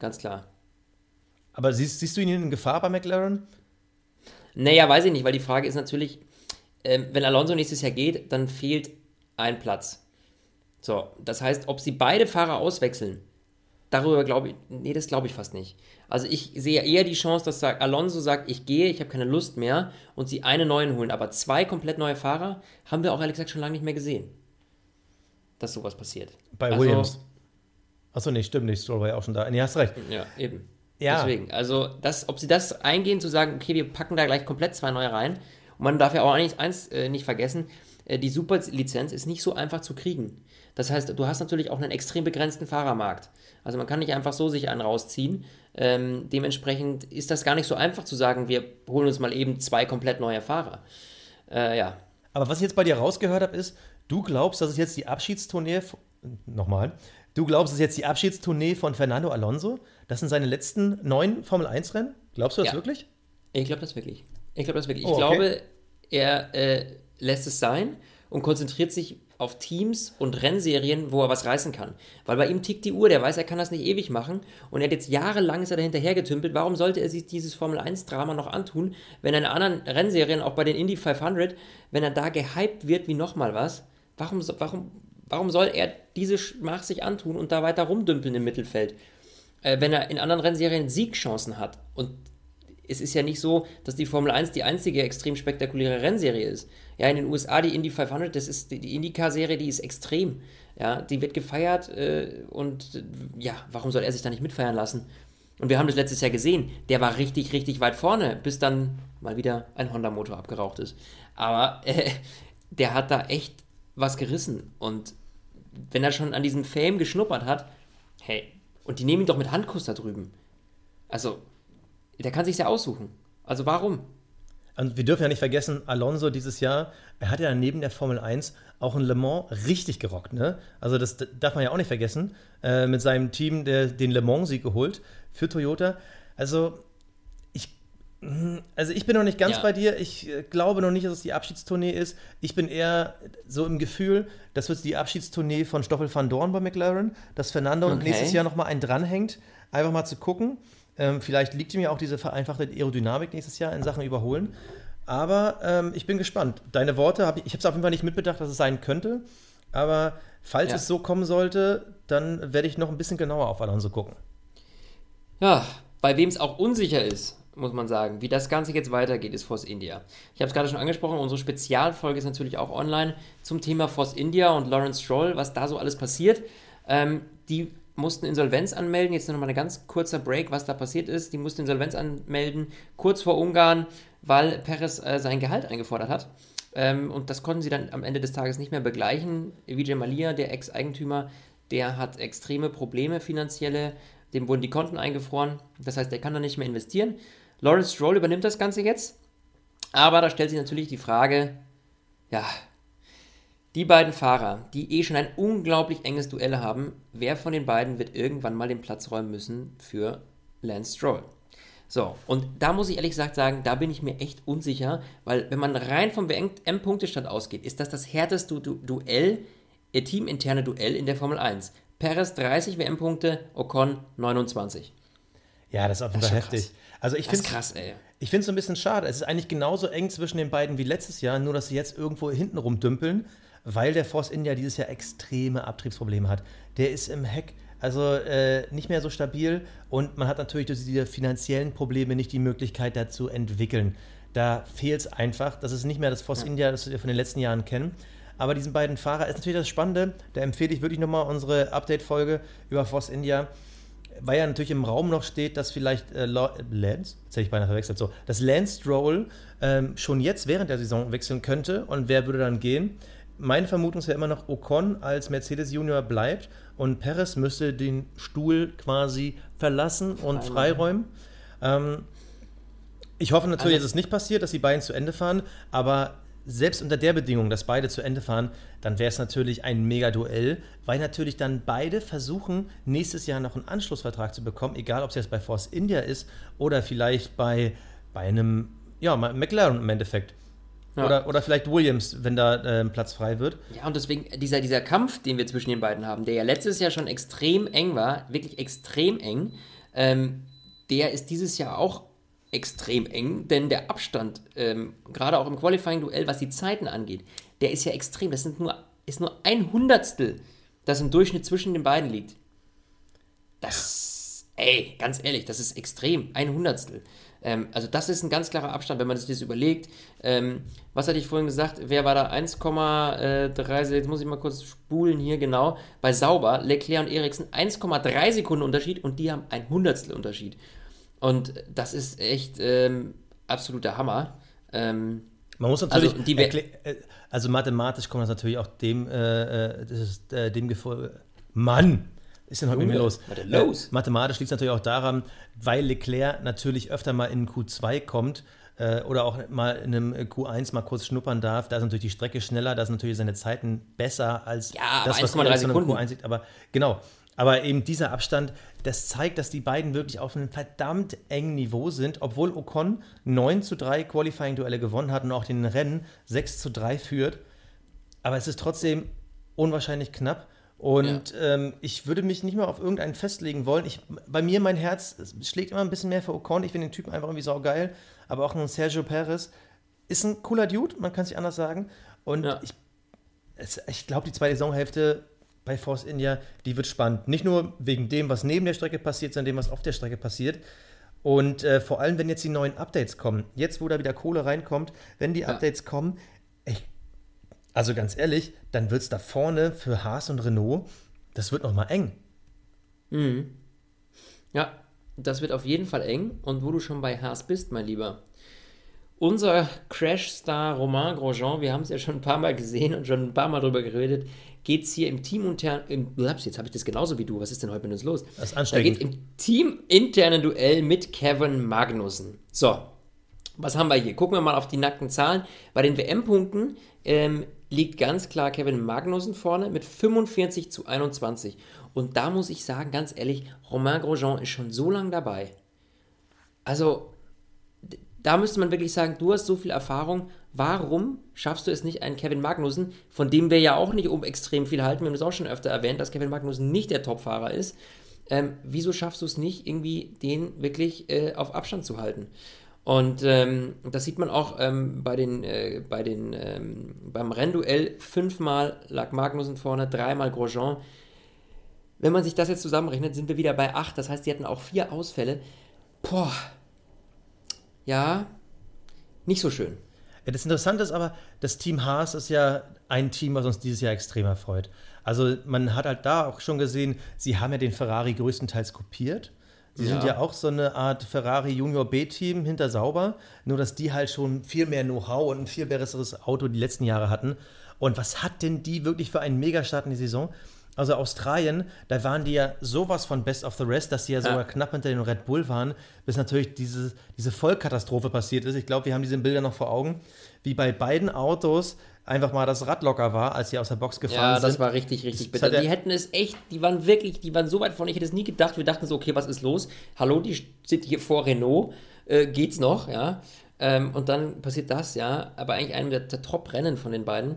Ganz klar. Aber siehst, siehst du ihn in Gefahr bei McLaren? Naja, weiß ich nicht, weil die Frage ist natürlich, ähm, wenn Alonso nächstes Jahr geht, dann fehlt ein Platz. So, das heißt, ob sie beide Fahrer auswechseln, Darüber glaube ich, nee, das glaube ich fast nicht. Also ich sehe eher die Chance, dass Alonso sagt, ich gehe, ich habe keine Lust mehr und sie einen neuen holen. Aber zwei komplett neue Fahrer haben wir auch ehrlich gesagt schon lange nicht mehr gesehen, dass sowas passiert. Bei also, Williams. Achso, nee, stimmt nicht. Stroll war ja auch schon da. Nee, hast recht. Ja, eben. Ja. Deswegen, also das, ob sie das eingehen, zu sagen, okay, wir packen da gleich komplett zwei neue rein. Und man darf ja auch eins, eins äh, nicht vergessen, äh, die Superlizenz ist nicht so einfach zu kriegen. Das heißt, du hast natürlich auch einen extrem begrenzten Fahrermarkt. Also man kann nicht einfach so sich einen rausziehen. Ähm, dementsprechend ist das gar nicht so einfach zu sagen, wir holen uns mal eben zwei komplett neue Fahrer. Äh, ja. Aber was ich jetzt bei dir rausgehört habe, ist, du glaubst, dass es jetzt die Abschiedstournee, nochmal, du glaubst, es ist jetzt die Abschiedstournee von Fernando Alonso? Das sind seine letzten neun Formel-1-Rennen? Glaubst du das ja. wirklich? Ich glaube das wirklich. Ich glaube das wirklich. Ich oh, okay. glaube, er äh, lässt es sein und konzentriert sich auf Teams und Rennserien, wo er was reißen kann. Weil bei ihm tickt die Uhr, der weiß, er kann das nicht ewig machen und er hat jetzt jahrelang ist er dahinter hergetümpelt. Warum sollte er sich dieses Formel-1-Drama noch antun, wenn er in anderen Rennserien, auch bei den Indy 500, wenn er da gehypt wird wie nochmal was, warum, warum, warum soll er diese Schmach sich antun und da weiter rumdümpeln im Mittelfeld? Äh, wenn er in anderen Rennserien Siegchancen hat und es ist ja nicht so, dass die Formel 1 die einzige extrem spektakuläre Rennserie ist. Ja, in den USA die Indy 500, das ist die IndyCar-Serie, die ist extrem. Ja, die wird gefeiert äh, und äh, ja, warum soll er sich da nicht mitfeiern lassen? Und wir haben das letztes Jahr gesehen, der war richtig, richtig weit vorne, bis dann mal wieder ein Honda-Motor abgeraucht ist. Aber äh, der hat da echt was gerissen. Und wenn er schon an diesem Fame geschnuppert hat, hey, und die nehmen ihn doch mit Handkuss da drüben. Also, der kann sich ja aussuchen. Also warum? Und wir dürfen ja nicht vergessen, Alonso dieses Jahr, er hat ja neben der Formel 1 auch in Le Mans richtig gerockt. Ne? Also das darf man ja auch nicht vergessen. Äh, mit seinem Team der, den Le Mans-Sieg geholt für Toyota. Also ich, hm, also ich bin noch nicht ganz ja. bei dir. Ich äh, glaube noch nicht, dass es die Abschiedstournee ist. Ich bin eher so im Gefühl, das wird die Abschiedstournee von Stoffel van Dorn bei McLaren, dass Fernando okay. nächstes Jahr nochmal einen dranhängt. Einfach mal zu gucken. Ähm, vielleicht liegt ja auch diese vereinfachte Aerodynamik nächstes Jahr in Sachen Überholen. Aber ähm, ich bin gespannt. Deine Worte, hab ich, ich habe es auf jeden Fall nicht mitbedacht, dass es sein könnte. Aber falls ja. es so kommen sollte, dann werde ich noch ein bisschen genauer auf Alonso gucken. Ja, bei wem es auch unsicher ist, muss man sagen, wie das Ganze jetzt weitergeht, ist Force India. Ich habe es gerade schon angesprochen, unsere Spezialfolge ist natürlich auch online zum Thema Force India und Lawrence Stroll, was da so alles passiert. Ähm, die mussten Insolvenz anmelden. Jetzt noch mal ein ganz kurzer Break, was da passiert ist. Die mussten Insolvenz anmelden, kurz vor Ungarn, weil Perez äh, sein Gehalt eingefordert hat. Ähm, und das konnten sie dann am Ende des Tages nicht mehr begleichen. Vijay Malia, der Ex-Eigentümer, der hat extreme Probleme finanzielle. Dem wurden die Konten eingefroren. Das heißt, der kann da nicht mehr investieren. Lawrence Stroll übernimmt das Ganze jetzt. Aber da stellt sich natürlich die Frage, ja, die beiden Fahrer, die eh schon ein unglaublich enges Duell haben, wer von den beiden wird irgendwann mal den Platz räumen müssen für Lance Stroll? So, und da muss ich ehrlich gesagt sagen, da bin ich mir echt unsicher, weil wenn man rein vom WM-Punktestand ausgeht, ist das das härteste du Duell, äh, teaminterne Duell in der Formel 1. Perez 30 WM-Punkte, Ocon 29. Ja, das ist auf jeden Fall heftig. Krass. Also ich finde krass, ey. Ich finde es so ein bisschen schade. Es ist eigentlich genauso eng zwischen den beiden wie letztes Jahr, nur dass sie jetzt irgendwo hinten rumdümpeln weil der Force India dieses Jahr extreme Abtriebsprobleme hat. Der ist im Heck also äh, nicht mehr so stabil und man hat natürlich durch diese finanziellen Probleme nicht die Möglichkeit dazu entwickeln. Da fehlt es einfach. Das ist nicht mehr das Force ja. India, das wir von den letzten Jahren kennen. Aber diesen beiden Fahrer ist natürlich das Spannende. Da empfehle ich wirklich nochmal unsere Update-Folge über Force India, weil ja natürlich im Raum noch steht, dass vielleicht äh, Lance, jetzt hätte ich beinahe verwechselt, so, dass Lance Stroll ähm, schon jetzt während der Saison wechseln könnte und wer würde dann gehen? Meine Vermutung ist ja immer noch, Ocon als Mercedes Junior bleibt und Perez müsste den Stuhl quasi verlassen und freiräumen. Ähm, ich hoffe natürlich, also, dass es nicht passiert, dass die beiden zu Ende fahren, aber selbst unter der Bedingung, dass beide zu Ende fahren, dann wäre es natürlich ein Mega-Duell, weil natürlich dann beide versuchen, nächstes Jahr noch einen Anschlussvertrag zu bekommen, egal ob es jetzt bei Force India ist oder vielleicht bei, bei einem ja, McLaren im Endeffekt. Ja. Oder, oder vielleicht Williams, wenn da äh, Platz frei wird. Ja, und deswegen dieser, dieser Kampf, den wir zwischen den beiden haben, der ja letztes Jahr schon extrem eng war, wirklich extrem eng, ähm, der ist dieses Jahr auch extrem eng, denn der Abstand, ähm, gerade auch im Qualifying-Duell, was die Zeiten angeht, der ist ja extrem. Das sind nur, ist nur ein Hundertstel, das im Durchschnitt zwischen den beiden liegt. Das, ey, ganz ehrlich, das ist extrem. Ein Hundertstel. Ähm, also das ist ein ganz klarer Abstand, wenn man sich das überlegt. Ähm, was hatte ich vorhin gesagt? Wer war da? 1,3, jetzt muss ich mal kurz spulen hier genau. Bei Sauber, Leclerc und Eriksen 1,3 Sekunden Unterschied und die haben ein Hundertstel Unterschied. Und das ist echt ähm, absoluter Hammer. Ähm, man muss natürlich, also, äh, also, mathematisch kommt das natürlich auch dem, äh, äh das ist, äh, dem Gefolge. Mann! Ist denn heute mit mir los? Was denn los? Äh, mathematisch liegt es natürlich auch daran, weil Leclerc natürlich öfter mal in Q2 kommt äh, oder auch mal in einem Q1 mal kurz schnuppern darf. Da ist natürlich die Strecke schneller, da sind natürlich seine Zeiten besser als ja, das, was man in Sekunden. Q1 sieht. Aber genau. Aber eben dieser Abstand, das zeigt, dass die beiden wirklich auf einem verdammt engen Niveau sind, obwohl Ocon 9 zu 3 Qualifying-Duelle gewonnen hat und auch den Rennen 6 zu 3 führt. Aber es ist trotzdem unwahrscheinlich knapp. Und ja. ähm, ich würde mich nicht mehr auf irgendeinen festlegen wollen. Ich, bei mir, mein Herz schlägt immer ein bisschen mehr für Ocon. Ich finde den Typen einfach irgendwie saugeil. Aber auch ein Sergio Perez ist ein cooler Dude, man kann es nicht anders sagen. Und ja. ich, ich glaube, die zweite Saisonhälfte bei Force India, die wird spannend. Nicht nur wegen dem, was neben der Strecke passiert, sondern dem, was auf der Strecke passiert. Und äh, vor allem, wenn jetzt die neuen Updates kommen, jetzt wo da wieder Kohle reinkommt, wenn die Ja. Updates kommen, also ganz ehrlich, dann wird es da vorne für Haas und Renault, das wird noch mal eng. Ja, das wird auf jeden Fall eng. Und wo du schon bei Haas bist, mein Lieber, unser Crash-Star Romain Grosjean, wir haben es ja schon ein paar Mal gesehen und schon ein paar Mal drüber geredet, geht es hier im Teaminternen, im, Ups, jetzt habe ich das genauso wie du, was ist denn heute mit uns los? Das ist Da ansteckend. geht im teaminternen Duell mit Kevin Magnussen. So, was haben wir hier? Gucken wir mal auf die nackten Zahlen. Bei den WM-Punkten ähm, liegt ganz klar Kevin Magnussen vorne mit 45 zu 21. Und da muss ich sagen, ganz ehrlich, Romain Grosjean ist schon so lange dabei. Also, da müsste man wirklich sagen, du hast so viel Erfahrung, warum schaffst du es nicht, einen Kevin Magnussen, von dem wir ja auch nicht um extrem viel halten, wir haben das auch schon öfter erwähnt, dass Kevin Magnussen nicht der Topfahrer ist, ähm, wieso schaffst du es nicht, irgendwie den wirklich äh, auf Abstand zu halten? Und ähm, das sieht man auch ähm, bei den, äh, bei den, ähm, beim Rennduell. Fünfmal lag Magnussen vorne, dreimal Grosjean. Wenn man sich das jetzt zusammenrechnet, sind wir wieder bei acht. Das heißt, die hatten auch vier Ausfälle. Boah. Ja, nicht so schön. Das Interessante ist aber, das Team Haas ist ja ein Team, was uns dieses Jahr extrem erfreut. Also man hat halt da auch schon gesehen, sie haben ja den Ferrari größtenteils kopiert. Sie sind Ja. ja auch so eine Art Ferrari Junior B-Team hinter Sauber, nur dass die halt schon viel mehr Know-how und ein viel besseres Auto die letzten Jahre hatten. Und was hat denn die wirklich für einen Megastart in die Saison? Also Australien, da waren die ja sowas von Best of the Rest, dass sie ja sogar knapp hinter den Red Bull waren, bis natürlich diese, diese Vollkatastrophe passiert ist. Ich glaube, wir haben diese Bilder noch vor Augen, wie bei beiden Autos einfach mal das Rad locker war, als sie aus der Box gefahren Ja, sind. das war richtig, richtig bitter. er- Die hätten es echt, die waren wirklich, die waren so weit vorne, ich hätte es nie gedacht. Wir dachten so, okay, was ist los? Hallo, die sind hier vor Renault, äh, geht's noch, ja? Ähm, und dann passiert das, ja. Aber eigentlich einem der, der Top-Rennen von den beiden.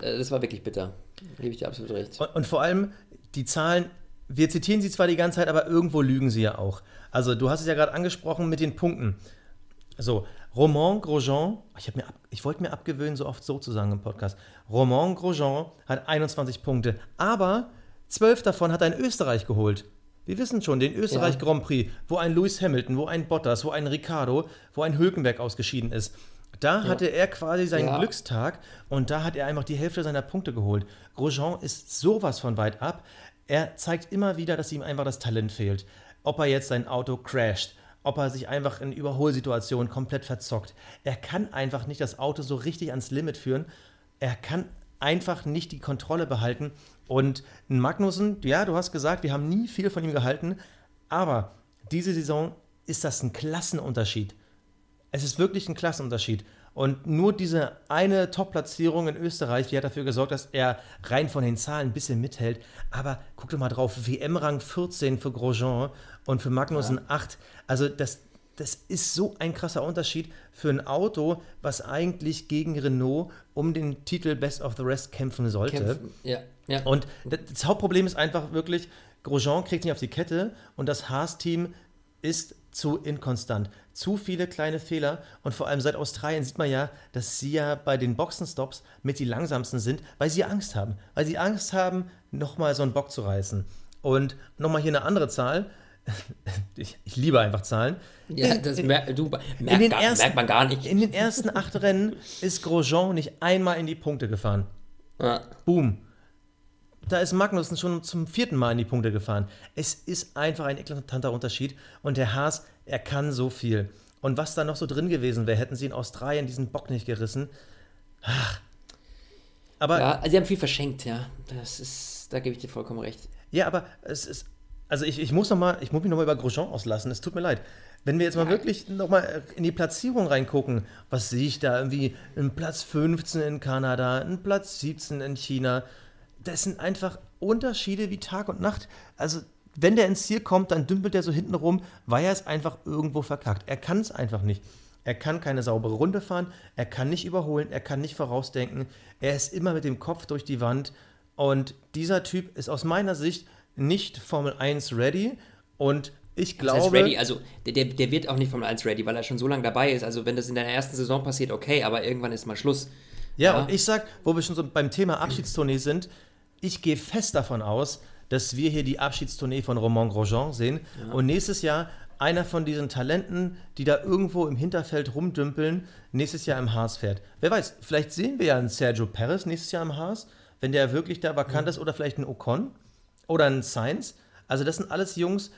Äh, das war wirklich bitter. Da gebe ich dir absolut recht. Und, und vor allem, die Zahlen, wir zitieren sie zwar die ganze Zeit, aber irgendwo lügen sie ja auch. Also, du hast es ja gerade angesprochen mit den Punkten. So, Romain Grosjean, ich, hab mir ab, ich wollte mir abgewöhnen, so oft so zu sagen im Podcast. Romain Grosjean hat 21 Punkte, aber 12 davon hat er in Österreich geholt. Wir wissen schon, den Österreich Ja. Grand Prix, wo ein Lewis Hamilton, wo ein Bottas, wo ein Ricardo, wo ein Hülkenberg ausgeschieden ist. Da hatte er quasi seinen Ja. Glückstag und da hat er einfach die Hälfte seiner Punkte geholt. Grosjean ist sowas von weit ab. Er zeigt immer wieder, dass ihm einfach das Talent fehlt. Ob er jetzt sein Auto crasht, ob er sich einfach in Überholsituationen komplett verzockt. Er kann einfach nicht das Auto so richtig ans Limit führen. Er kann einfach nicht die Kontrolle behalten. Und Magnussen, ja, du hast gesagt, wir haben nie viel von ihm gehalten, aber diese Saison ist das ein Klassenunterschied. Es ist wirklich ein Klassenunterschied. Und nur diese eine Top-Platzierung in Österreich, die hat dafür gesorgt, dass er rein von den Zahlen ein bisschen mithält. Aber guck doch mal drauf, WM-Rang 14 für Grosjean und für Magnussen 8. Also das, das ist so ein krasser Unterschied für ein Auto, was eigentlich gegen Renault um den Titel Best of the Rest kämpfen sollte. Kämpfen. Ja, ja. Und das das Hauptproblem ist einfach wirklich, Grosjean kriegt nicht auf die Kette und das Haas-Team ist zu inkonstant. Zu viele kleine Fehler und vor allem seit Australien sieht man ja, dass sie ja bei den Boxenstops mit die langsamsten sind, weil sie Angst haben. Weil sie Angst haben, nochmal so einen Bock zu reißen. Und nochmal hier eine andere Zahl. <laughs> Ich, ich liebe einfach Zahlen. ja, In- das mer du, den gar, ersten- merkt man gar nicht. In den ersten acht Rennen ist Grosjean nicht einmal in die Punkte gefahren. Ja. Boom. Da ist Magnussen schon zum vierten Mal in die Punkte gefahren. Es ist einfach ein eklatanter Unterschied. Und der Haas, er kann so viel. Und was da noch so drin gewesen wäre, hätten sie in Australien diesen Bock nicht gerissen. Ach. Aber ja, also sie haben viel verschenkt, ja. Das ist, da gebe ich dir vollkommen recht. Ja, aber es ist. Also ich, ich muss noch mal, ich muss mich nochmal über Grosjean auslassen. Es tut mir leid. Wenn wir jetzt mal wirklich nochmal in die Platzierung reingucken, was sehe ich da? Irgendwie ein Platz 15 in Kanada, ein Platz 17 in China. Das sind einfach Unterschiede wie Tag und Nacht. Also, wenn der ins Ziel kommt, dann dümpelt er so hinten rum, weil er es einfach irgendwo verkackt. Er kann es einfach nicht. Er kann keine saubere Runde fahren, er kann nicht überholen, er kann nicht vorausdenken. Er ist immer mit dem Kopf durch die Wand. Und dieser Typ ist aus meiner Sicht nicht Formel 1 ready. Und ich Das glaube. heißt ready, also der, der, wird auch nicht Formel 1 ready, weil er schon so lange dabei ist. Also wenn das in der ersten Saison passiert, okay, aber irgendwann ist mal Schluss. Ja, Ja. und ich sag, wo wir schon so beim Thema Abschiedstournee sind, ich gehe fest davon aus, dass wir hier die Abschiedstournee von Romain Grosjean sehen und nächstes Jahr einer von diesen Talenten, die da irgendwo im Hinterfeld rumdümpeln, nächstes Jahr im Haas fährt. Wer weiß, vielleicht sehen wir ja einen Sergio Perez nächstes Jahr im Haas, wenn der wirklich da vakant mhm. ist, oder vielleicht einen Ocon oder einen Sainz. Also das sind alles Jungs,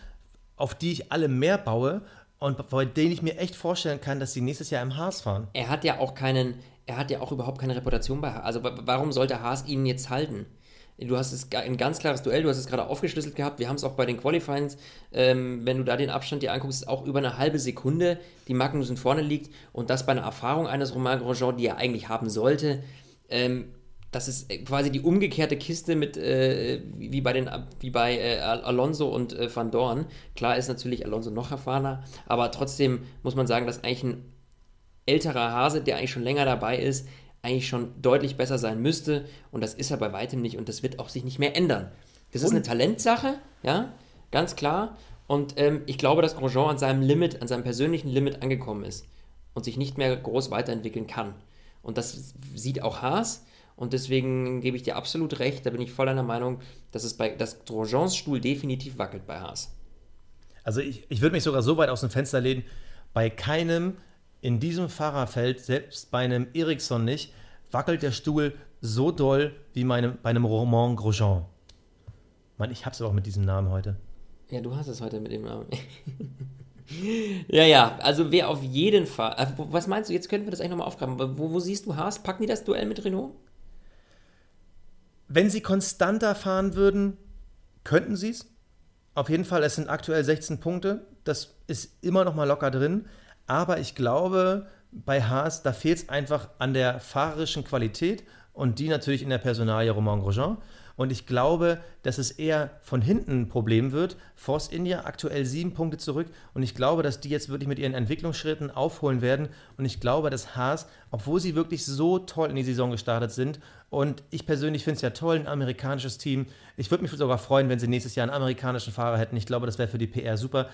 auf die ich alle mehr baue und bei denen ich mir echt vorstellen kann, dass sie nächstes Jahr im Haas fahren. Er hat ja auch keinen, er hat ja auch überhaupt keine Reputation bei Haas. Also warum sollte Haas ihn jetzt halten? Du hast es ein ganz klares Duell, du hast es gerade aufgeschlüsselt gehabt. Wir haben es auch bei den Qualifyings, ähm, wenn du da den Abstand dir anguckst, auch über eine halbe Sekunde, die Magnussen vorne liegt und das bei einer Erfahrung eines Romain Grosjean, die er eigentlich haben sollte. Ähm, das ist quasi die umgekehrte Kiste mit äh, wie bei den wie bei äh, Alonso und äh, Van Dorn. Klar ist natürlich Alonso noch erfahrener, aber trotzdem muss man sagen, dass eigentlich ein älterer Hase, der eigentlich schon länger dabei ist, eigentlich schon deutlich besser sein müsste und das ist er bei weitem nicht und das wird auch sich nicht mehr ändern. Das und? ist eine Talentsache, ja, ganz klar. Und ähm, ich glaube, dass Grosjean an seinem Limit, an seinem persönlichen Limit angekommen ist und sich nicht mehr groß weiterentwickeln kann. Und das sieht auch Haas. Und deswegen gebe ich dir absolut recht, da bin ich voll einer Meinung, dass es bei dass Grosjeans Stuhl definitiv wackelt bei Haas. Also ich, ich würde mich sogar so weit aus dem Fenster lehnen, bei keinem in diesem Fahrerfeld, selbst bei einem Ericsson nicht, wackelt der Stuhl so doll wie meine, bei einem Roman Grosjean. Mann, ich hab's aber auch mit diesem Namen heute. Ja, du hast es heute mit dem Namen. <laughs> ja, ja, also wer auf jeden Fall. Äh, was meinst du, jetzt könnten wir das eigentlich nochmal aufgreifen. Wo, wo siehst du Haas? Packen die das Duell mit Renault? Wenn sie konstanter fahren würden, könnten sie es. Auf jeden Fall, es sind aktuell 16 Punkte. Das ist immer noch mal locker drin. Aber ich glaube, bei Haas, da fehlt es einfach an der fahrerischen Qualität und die natürlich in der Personalie Romain Grosjean. Und ich glaube, dass es eher von hinten ein Problem wird. Force India aktuell sieben Punkte zurück. Und ich glaube, dass die jetzt wirklich mit ihren Entwicklungsschritten aufholen werden. Und ich glaube, dass Haas, obwohl sie wirklich so toll in die Saison gestartet sind, und ich persönlich finde es ja toll, ein amerikanisches Team. Ich würde mich sogar freuen, wenn sie nächstes Jahr einen amerikanischen Fahrer hätten. Ich glaube, das wäre für die PR super.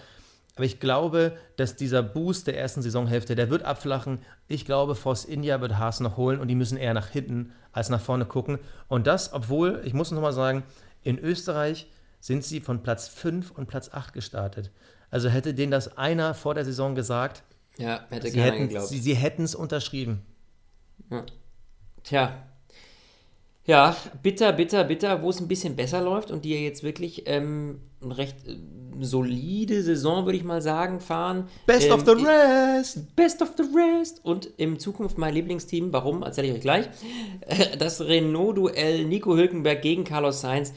Aber ich glaube, dass dieser Boost der ersten Saisonhälfte, der wird abflachen. Ich glaube, Force India wird Haas noch holen und die müssen eher nach hinten als nach vorne gucken. Und das, obwohl, ich muss nochmal sagen, in Österreich sind sie von Platz 5 und Platz 8 gestartet. Also hätte denen das einer vor der Saison gesagt, ja, hätte sie, hätten, geglaubt. sie, sie hätten es unterschrieben. Ja. Tja, ja, bitter, bitter, bitter, wo es ein bisschen besser läuft und die ja jetzt wirklich ähm, eine recht äh, solide Saison, würde ich mal sagen, fahren. Best ähm, of the rest! Best of the rest! Und in Zukunft mein Lieblingsteam, warum, erzähle ich euch gleich. <laughs> Das Renault-Duell Nico Hülkenberg gegen Carlos Sainz.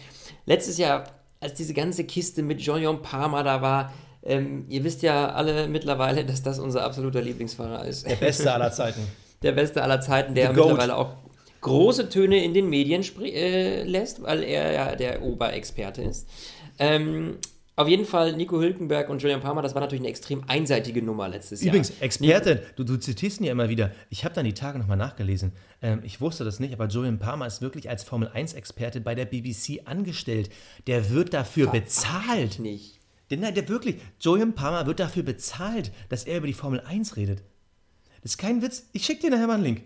Letztes Jahr, als diese ganze Kiste mit Jean-Jean Palmer da war, ähm, ihr wisst ja alle mittlerweile, dass das unser absoluter Lieblingsfahrer ist. Der beste aller Zeiten. <laughs> Der beste aller Zeiten, der mittlerweile auch große Töne in den Medien äh, lässt, weil er ja der Oberexperte ist. Ähm, auf jeden Fall, Nico Hülkenberg und Julian Palmer, das war natürlich eine extrem einseitige Nummer letztes Übrigens, Jahr. Übrigens, Experte, du, du, zitierst ihn ja immer wieder. Ich habe dann die Tage nochmal nachgelesen. Ähm, ich wusste das nicht, aber Julian Palmer ist wirklich als Formel-1-Experte bei der BBC angestellt. Der wird dafür Ver bezahlt. nicht. Der, nein, der wirklich, Julian Palmer wird dafür bezahlt, dass er über die Formel 1 redet. Das ist kein Witz. Ich schicke dir nachher mal einen Link.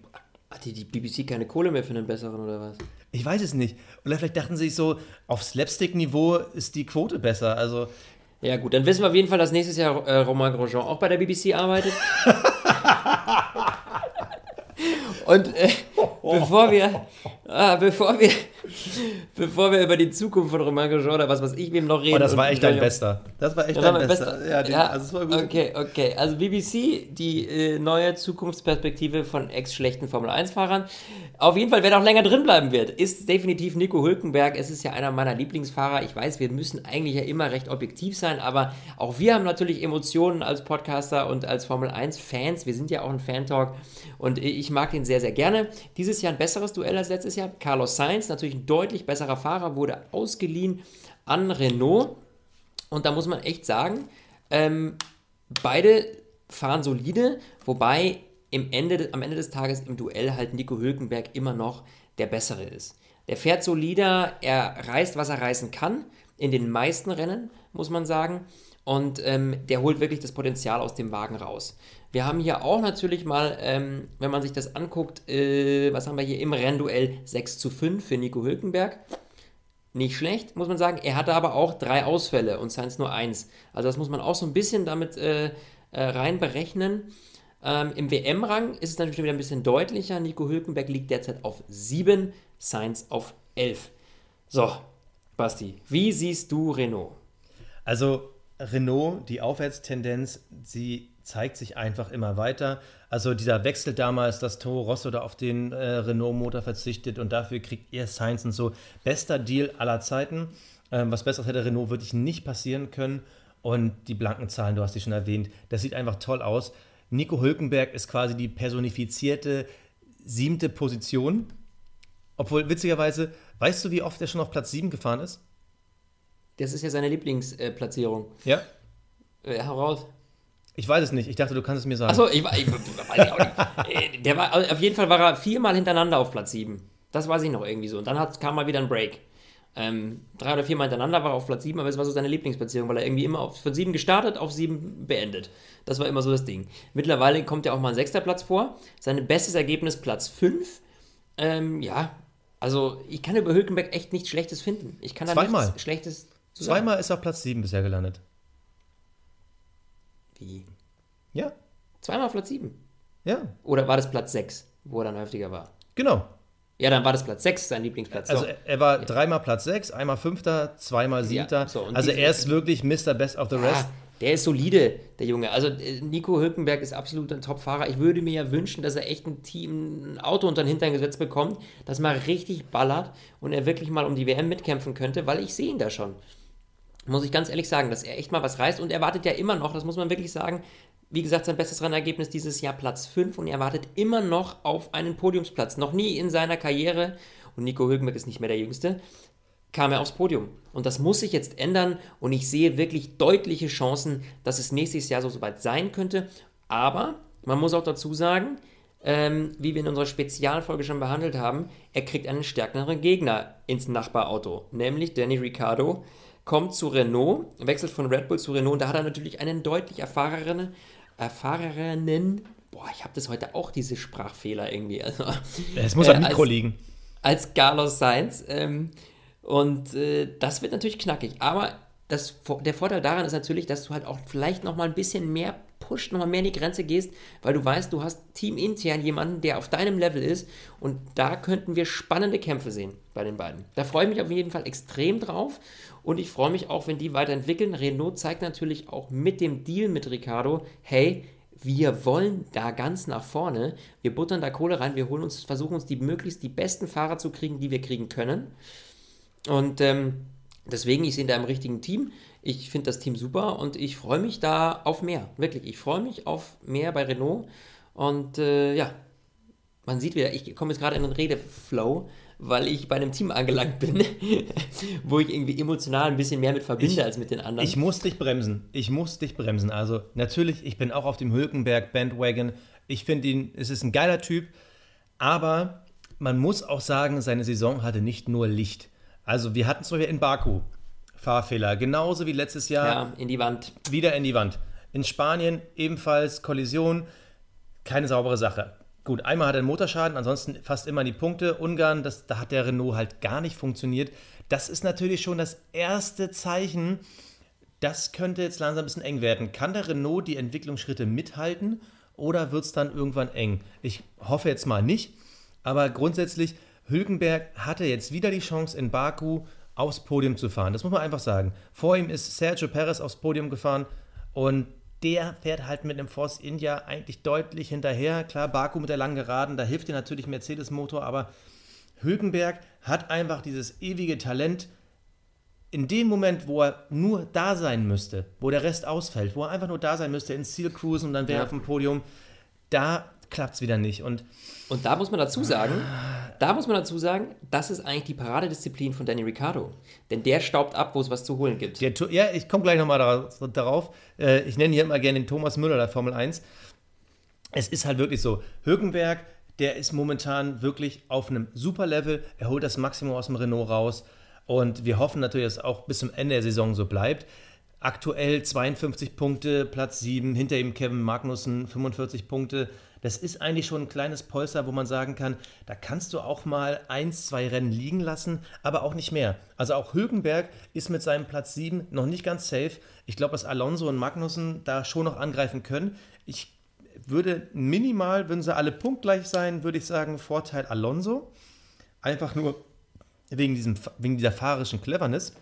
Hat die, die BBC keine Kohle mehr für einen besseren oder was? Ich weiß es nicht. Oder vielleicht dachten sie sich so, auf Slapstick-Niveau ist die Quote besser. Also. Ja, gut, dann wissen wir auf jeden Fall, dass nächstes Jahr äh, Romain Grosjean auch bei der BBC arbeitet. <laughs> Und äh, bevor wir, ah, bevor wir, bevor wir über die Zukunft von Romain Grosjean oder was was ich wem noch reden. Oh, das war echt dein Bester. Das war echt dein Bester. Bester. Ja, die, ja, also das war gut. Okay, okay. Also BBC, die äh, neue Zukunftsperspektive von ex-schlechten Formel 1-Fahrern. Auf jeden Fall, wer noch länger drin bleiben wird, ist definitiv Nico Hülkenberg. Es ist ja einer meiner Lieblingsfahrer. Ich weiß, wir müssen eigentlich ja immer recht objektiv sein, aber auch wir haben natürlich Emotionen als Podcaster und als Formel 1-Fans. Wir sind ja auch ein Fan-Talk und ich mag ihn sehr, sehr gerne. Dieses Jahr ein besseres Duell als letztes Jahr. Carlos Sainz, natürlich ein deutlich besserer Fahrer, wurde ausgeliehen an Renault. Und da muss man echt sagen, ähm, beide fahren solide, wobei im Ende, am Ende des Tages im Duell halt Nico Hülkenberg immer noch der Bessere ist. Der fährt solider, er reißt, was er reißen kann, in den meisten Rennen, muss man sagen. Und ähm, der holt wirklich das Potenzial aus dem Wagen raus. Wir haben hier auch natürlich mal, ähm, wenn man sich das anguckt, äh, was haben wir hier im Rennduell 6 zu 5 für Nico Hülkenberg. nicht schlecht, muss man sagen. Er hatte aber auch drei Ausfälle und Sainz nur eins. Also das muss man auch so ein bisschen damit äh, äh, rein berechnen. Ähm, Im WM-Rang ist es natürlich wieder ein bisschen deutlicher. Nico Hülkenberg liegt derzeit auf 7, Sainz auf 11. So, Basti, wie siehst du Renault? Also Renault, die Aufwärtstendenz, sie zeigt sich einfach immer weiter. Also dieser Wechsel damals, dass Toro Rosso da auf den äh, Renault-Motor verzichtet und dafür kriegt er Sainz und so. Bester Deal aller Zeiten. Ähm, was Besseres hätte Renault wirklich nicht passieren können. Und die blanken Zahlen, du hast sie schon erwähnt, das sieht einfach toll aus. Nico Hülkenberg ist quasi die personifizierte siebte Position. Obwohl, witzigerweise, weißt du, wie oft er schon auf Platz 7 gefahren ist? Das ist ja seine Lieblingsplatzierung. Ja. Äh, heraus. Ich weiß es nicht. Ich dachte, du kannst es mir sagen. Achso, ich, ich, weiß ich auch nicht. <laughs> Äh, Der war, auf jeden Fall war er viermal hintereinander auf Platz 7. Das weiß ich noch irgendwie so. Und dann hat, kam mal wieder ein Break. Ähm, drei oder viermal hintereinander war er auf Platz 7, aber es war so seine Lieblingsplatzierung, weil er irgendwie immer auf, von 7 gestartet, auf 7 beendet. Das war immer so das Ding. Mittlerweile kommt ja auch mal ein sechster Platz vor. Sein bestes Ergebnis Platz 5. Ähm, ja, also ich kann über Hülkenberg echt nichts Schlechtes finden. Ich kann da Zweimal. nichts Schlechtes zu. Zweimal ist er auf Platz 7 bisher gelandet. Wie? Ja, Zweimal Platz 7. ja, Oder war das Platz 6, wo er dann häufiger war? genau. Ja, dann war das Platz 6 sein Lieblingsplatz. Also So. er- war dreimal Platz 6, einmal Fünfter, zweimal Siebter. so, und also er ist wirklich Mr. Best of the Rest. Ah, der ist solide, der Junge. Also äh, Nico Hülkenberg ist absolut ein Top-Fahrer. Ich würde mir ja wünschen, dass er echt ein Team, ein Auto unter den Hintern gesetzt bekommt, das mal richtig ballert und er wirklich mal um die WM mitkämpfen könnte, weil ich sehe ihn da schon. Muss ich ganz ehrlich sagen, dass er echt mal was reißt und er wartet ja immer noch, das muss man wirklich sagen, wie gesagt, sein bestes Rennergebnis dieses Jahr Platz 5 und er wartet immer noch auf einen Podiumsplatz. Noch nie in seiner Karriere, und Nico Hülkenberg ist nicht mehr der Jüngste, kam er aufs Podium. Und das muss sich jetzt ändern und ich sehe wirklich deutliche Chancen, dass es nächstes Jahr so soweit sein könnte. Aber man muss auch dazu sagen, ähm, wie wir in unserer Spezialfolge schon behandelt haben, er kriegt einen stärkeren Gegner ins Nachbarauto, nämlich Danny Ricciardo. Kommt zu Renault, wechselt von Red Bull zu Renault und da hat er natürlich einen deutlich erfahreneren, erfahrenen, boah, ich habe das heute auch, diese Sprachfehler irgendwie. Also, Es muss äh, am Mikro als- liegen. als Carlos Sainz. Ähm, und äh, das wird natürlich knackig. Aber das, der Vorteil daran ist natürlich, dass du halt auch vielleicht noch mal ein bisschen mehr pusht, noch mal mehr in die Grenze gehst, weil du weißt, du hast teamintern jemanden, der auf deinem Level ist. Und da könnten wir spannende Kämpfe sehen bei den beiden. Da freue ich mich auf jeden Fall extrem drauf. Und ich freue mich auch, wenn die weiterentwickeln. Renault zeigt natürlich auch mit dem Deal mit Ricardo, hey, wir wollen da ganz nach vorne. Wir buttern da Kohle rein. Wir holen uns, versuchen uns die möglichst die besten Fahrer zu kriegen, die wir kriegen können. Und ähm, deswegen, ich sehe da im richtigen Team. Ich finde das Team super und ich freue mich da auf mehr. Wirklich, ich freue mich auf mehr bei Renault. Und äh, ja, man sieht wieder, ich komme jetzt gerade in einen Redeflow, weil ich bei einem Team angelangt bin, <laughs> wo ich irgendwie emotional ein bisschen mehr mit verbinde Ich- als mit den anderen. Ich muss dich bremsen. Ich muss dich bremsen. Also natürlich, ich bin auch auf dem Hülkenberg Bandwagon. Ich finde ihn, es ist ein geiler Typ, aber man muss auch sagen, seine Saison hatte nicht nur Licht. Also wir hatten zum Beispiel in Baku Fahrfehler, genauso wie letztes Jahr ja, in die Wand. wieder in die Wand. In Spanien ebenfalls Kollision, keine saubere Sache. Gut, einmal hat er einen Motorschaden, ansonsten fast immer die Punkte. Ungarn, das, da hat der Renault halt gar nicht funktioniert. Das ist natürlich schon das erste Zeichen, das könnte jetzt langsam ein bisschen eng werden. Kann der Renault die Entwicklungsschritte mithalten oder wird es dann irgendwann eng? Ich hoffe jetzt mal nicht, aber grundsätzlich, Hülkenberg hatte jetzt wieder die Chance in Baku aufs Podium zu fahren. Das muss man einfach sagen. Vor ihm ist Sergio Perez aufs Podium gefahren und der fährt halt mit einem Force India eigentlich deutlich hinterher. Klar, Baku mit der langen Geraden, da hilft dir natürlich Mercedes-Motor, aber Hülkenberg hat einfach dieses ewige Talent, in dem Moment, wo er nur da sein müsste, wo der Rest ausfällt, wo er einfach nur da sein müsste, ins Ziel cruisen und dann wäre er Ja. auf dem Podium, da klappt es wieder nicht. Und Und da muss man dazu sagen, da muss man dazu sagen, das ist eigentlich die Paradedisziplin von Danny Ricciardo. Denn der staubt ab, wo es was zu holen gibt. der, ja, ich komme gleich nochmal darauf. darauf. Äh, ich nenne hier immer gerne den Thomas Müller der Formel 1. Es ist halt wirklich so. Hülkenberg, der ist momentan wirklich auf einem super Level. Er holt das Maximum aus dem Renault raus. Und wir hoffen natürlich, dass es auch bis zum Ende der Saison so bleibt. Aktuell 52 Punkte, Platz 7, hinter ihm Kevin Magnussen 45 Punkte. Das ist eigentlich schon ein kleines Polster, wo man sagen kann, da kannst du auch mal eins, zwei Rennen liegen lassen, aber auch nicht mehr. Also auch Hülkenberg ist mit seinem Platz 7 noch nicht ganz safe. Ich glaube, dass Alonso und Magnussen da schon noch angreifen können. Ich würde minimal, würden sie alle punktgleich sein, würde ich sagen, Vorteil Alonso. Einfach nur wegen, diesem, wegen dieser fahrischen Cleverness.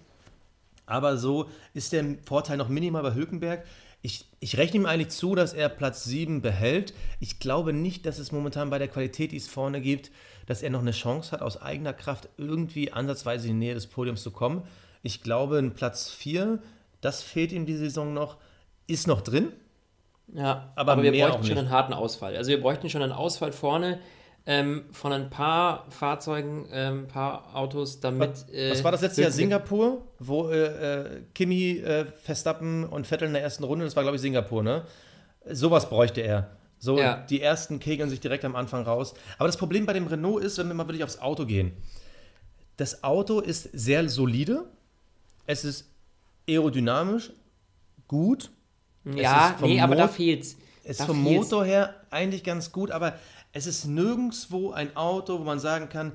Aber so ist der Vorteil noch minimal bei Hülkenberg. Ich, rechne ihm eigentlich zu, dass er Platz 7 behält. Ich glaube nicht, dass es momentan bei der Qualität, die es vorne gibt, dass er noch eine Chance hat, aus eigener Kraft irgendwie ansatzweise in die Nähe des Podiums zu kommen. Ich glaube, ein Platz 4, das fehlt ihm die Saison noch, ist noch drin. Ja, aber, aber wir bräuchten schon einen harten Ausfall. Also wir bräuchten schon einen Ausfall vorne ähm, von ein paar Fahrzeugen, ein ähm, paar Autos, damit. Was, äh, was war das letzte Jahr? Singapur, wo äh, äh, Kimi, äh, Verstappen und Vettel in der ersten Runde, das war glaube ich Singapur, ne? Sowas bräuchte er. So, ja. die ersten kegeln sich direkt am Anfang raus. Aber das Problem bei dem Renault ist, wenn wir mal wirklich aufs Auto gehen. Das Auto ist sehr solide. Es ist aerodynamisch, gut. Ja, nee, aber da fehlt's. Es ist vom fehlt's. Motor her eigentlich ganz gut, aber es ist nirgendwo ein Auto, wo man sagen kann,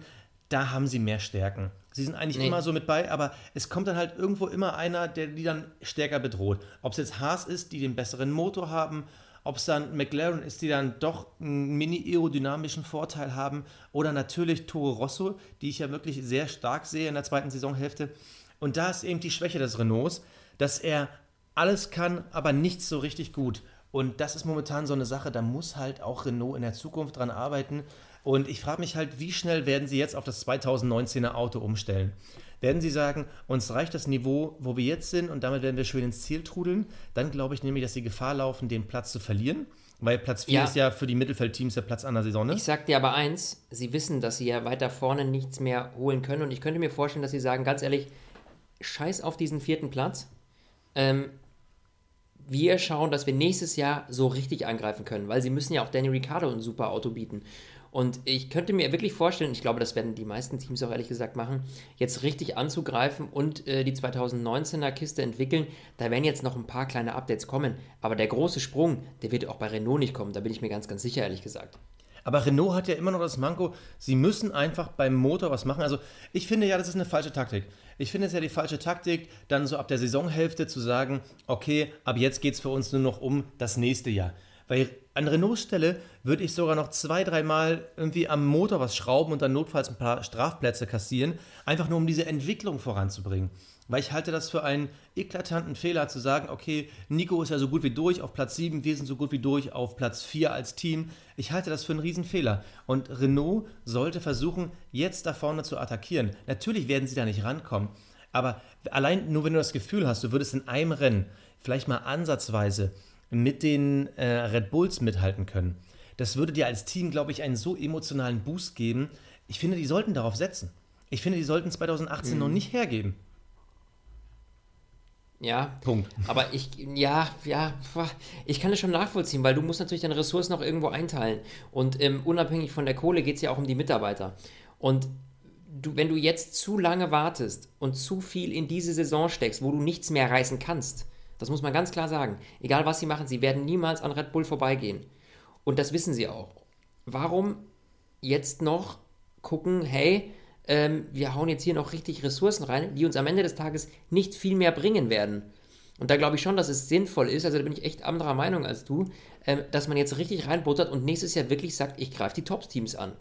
da haben sie mehr Stärken. Sie sind eigentlich nee. immer so mit bei, aber es kommt dann halt irgendwo immer einer, der die dann stärker bedroht. Ob es jetzt Haas ist, die den besseren Motor haben, ob es dann McLaren ist, die dann doch einen mini-aerodynamischen Vorteil haben, oder natürlich Toro Rosso, die ich ja wirklich sehr stark sehe in der zweiten Saisonhälfte. Und da ist eben die Schwäche des Renaults, dass er alles kann, aber nichts so richtig gut. Und das ist momentan so eine Sache, da muss halt auch Renault in der Zukunft dran arbeiten. Und ich frage mich halt, wie schnell werden sie jetzt auf das 2019er Auto umstellen? Werden sie sagen, uns reicht das Niveau, wo wir jetzt sind und damit werden wir schön ins Ziel trudeln? Dann glaube ich nämlich, dass sie Gefahr laufen, den Platz zu verlieren. Weil Platz 4 ja. ist ja für die Mittelfeldteams der Platz an der Saison. Ne? Ich sag dir aber eins, sie wissen, dass sie ja weiter vorne nichts mehr holen können. Und ich könnte mir vorstellen, dass sie sagen, ganz ehrlich, scheiß auf diesen vierten Platz. Ähm, wir schauen, dass wir nächstes Jahr so richtig angreifen können, weil sie müssen ja auch Danny Ricciardo ein super Auto bieten. Und ich könnte mir wirklich vorstellen, ich glaube, das werden die meisten Teams auch ehrlich gesagt machen, jetzt richtig anzugreifen und äh, die 2019er Kiste entwickeln. Da werden jetzt noch ein paar kleine Updates kommen. Aber der große Sprung, der wird auch bei Renault nicht kommen. Da bin ich mir ganz, ganz sicher, ehrlich gesagt. Aber Renault hat ja immer noch das Manko, sie müssen einfach beim Motor was machen. Also ich finde ja, das ist eine falsche Taktik. Ich finde es ja die falsche Taktik, dann so ab der Saisonhälfte zu sagen, okay, ab jetzt geht es für uns nur noch um das nächste Jahr. Weil an Renaults Stelle würde ich sogar noch zwei, dreimal irgendwie am Motor was schrauben und dann notfalls ein paar Strafplätze kassieren, einfach nur um diese Entwicklung voranzubringen. Weil ich halte das für einen eklatanten Fehler zu sagen, okay, Nico ist ja so gut wie durch auf Platz 7, wir sind so gut wie durch auf Platz 4 als Team. Ich halte das für einen Riesenfehler. Und Renault sollte versuchen, jetzt da vorne zu attackieren. Natürlich werden sie da nicht rankommen. Aber allein nur wenn du das Gefühl hast, du würdest in einem Rennen vielleicht mal ansatzweise mit den äh, Red Bulls mithalten können, das würde dir als Team, glaube ich, einen so emotionalen Boost geben. Ich finde, die sollten darauf setzen. Ich finde, die sollten 2018 mhm. noch nicht hergeben. Ja. Punkt. Aber ich, ja, ja, ich kann das schon nachvollziehen, weil du musst natürlich deine Ressourcen noch irgendwo einteilen. Und ähm, unabhängig von der Kohle geht es ja auch um die Mitarbeiter. Und du, wenn du jetzt zu lange wartest und zu viel in diese Saison steckst, wo du nichts mehr reißen kannst, das muss man ganz klar sagen. Egal was sie machen, sie werden niemals an Red Bull vorbeigehen. Und das wissen sie auch. Warum jetzt noch gucken, hey, ähm, wir hauen jetzt hier noch richtig Ressourcen rein, die uns am Ende des Tages nicht viel mehr bringen werden. Und da glaube ich schon, dass es sinnvoll ist, also da bin ich echt anderer Meinung als du, ähm, dass man jetzt richtig reinbuttert und nächstes Jahr wirklich sagt, ich greife die Top-Teams an.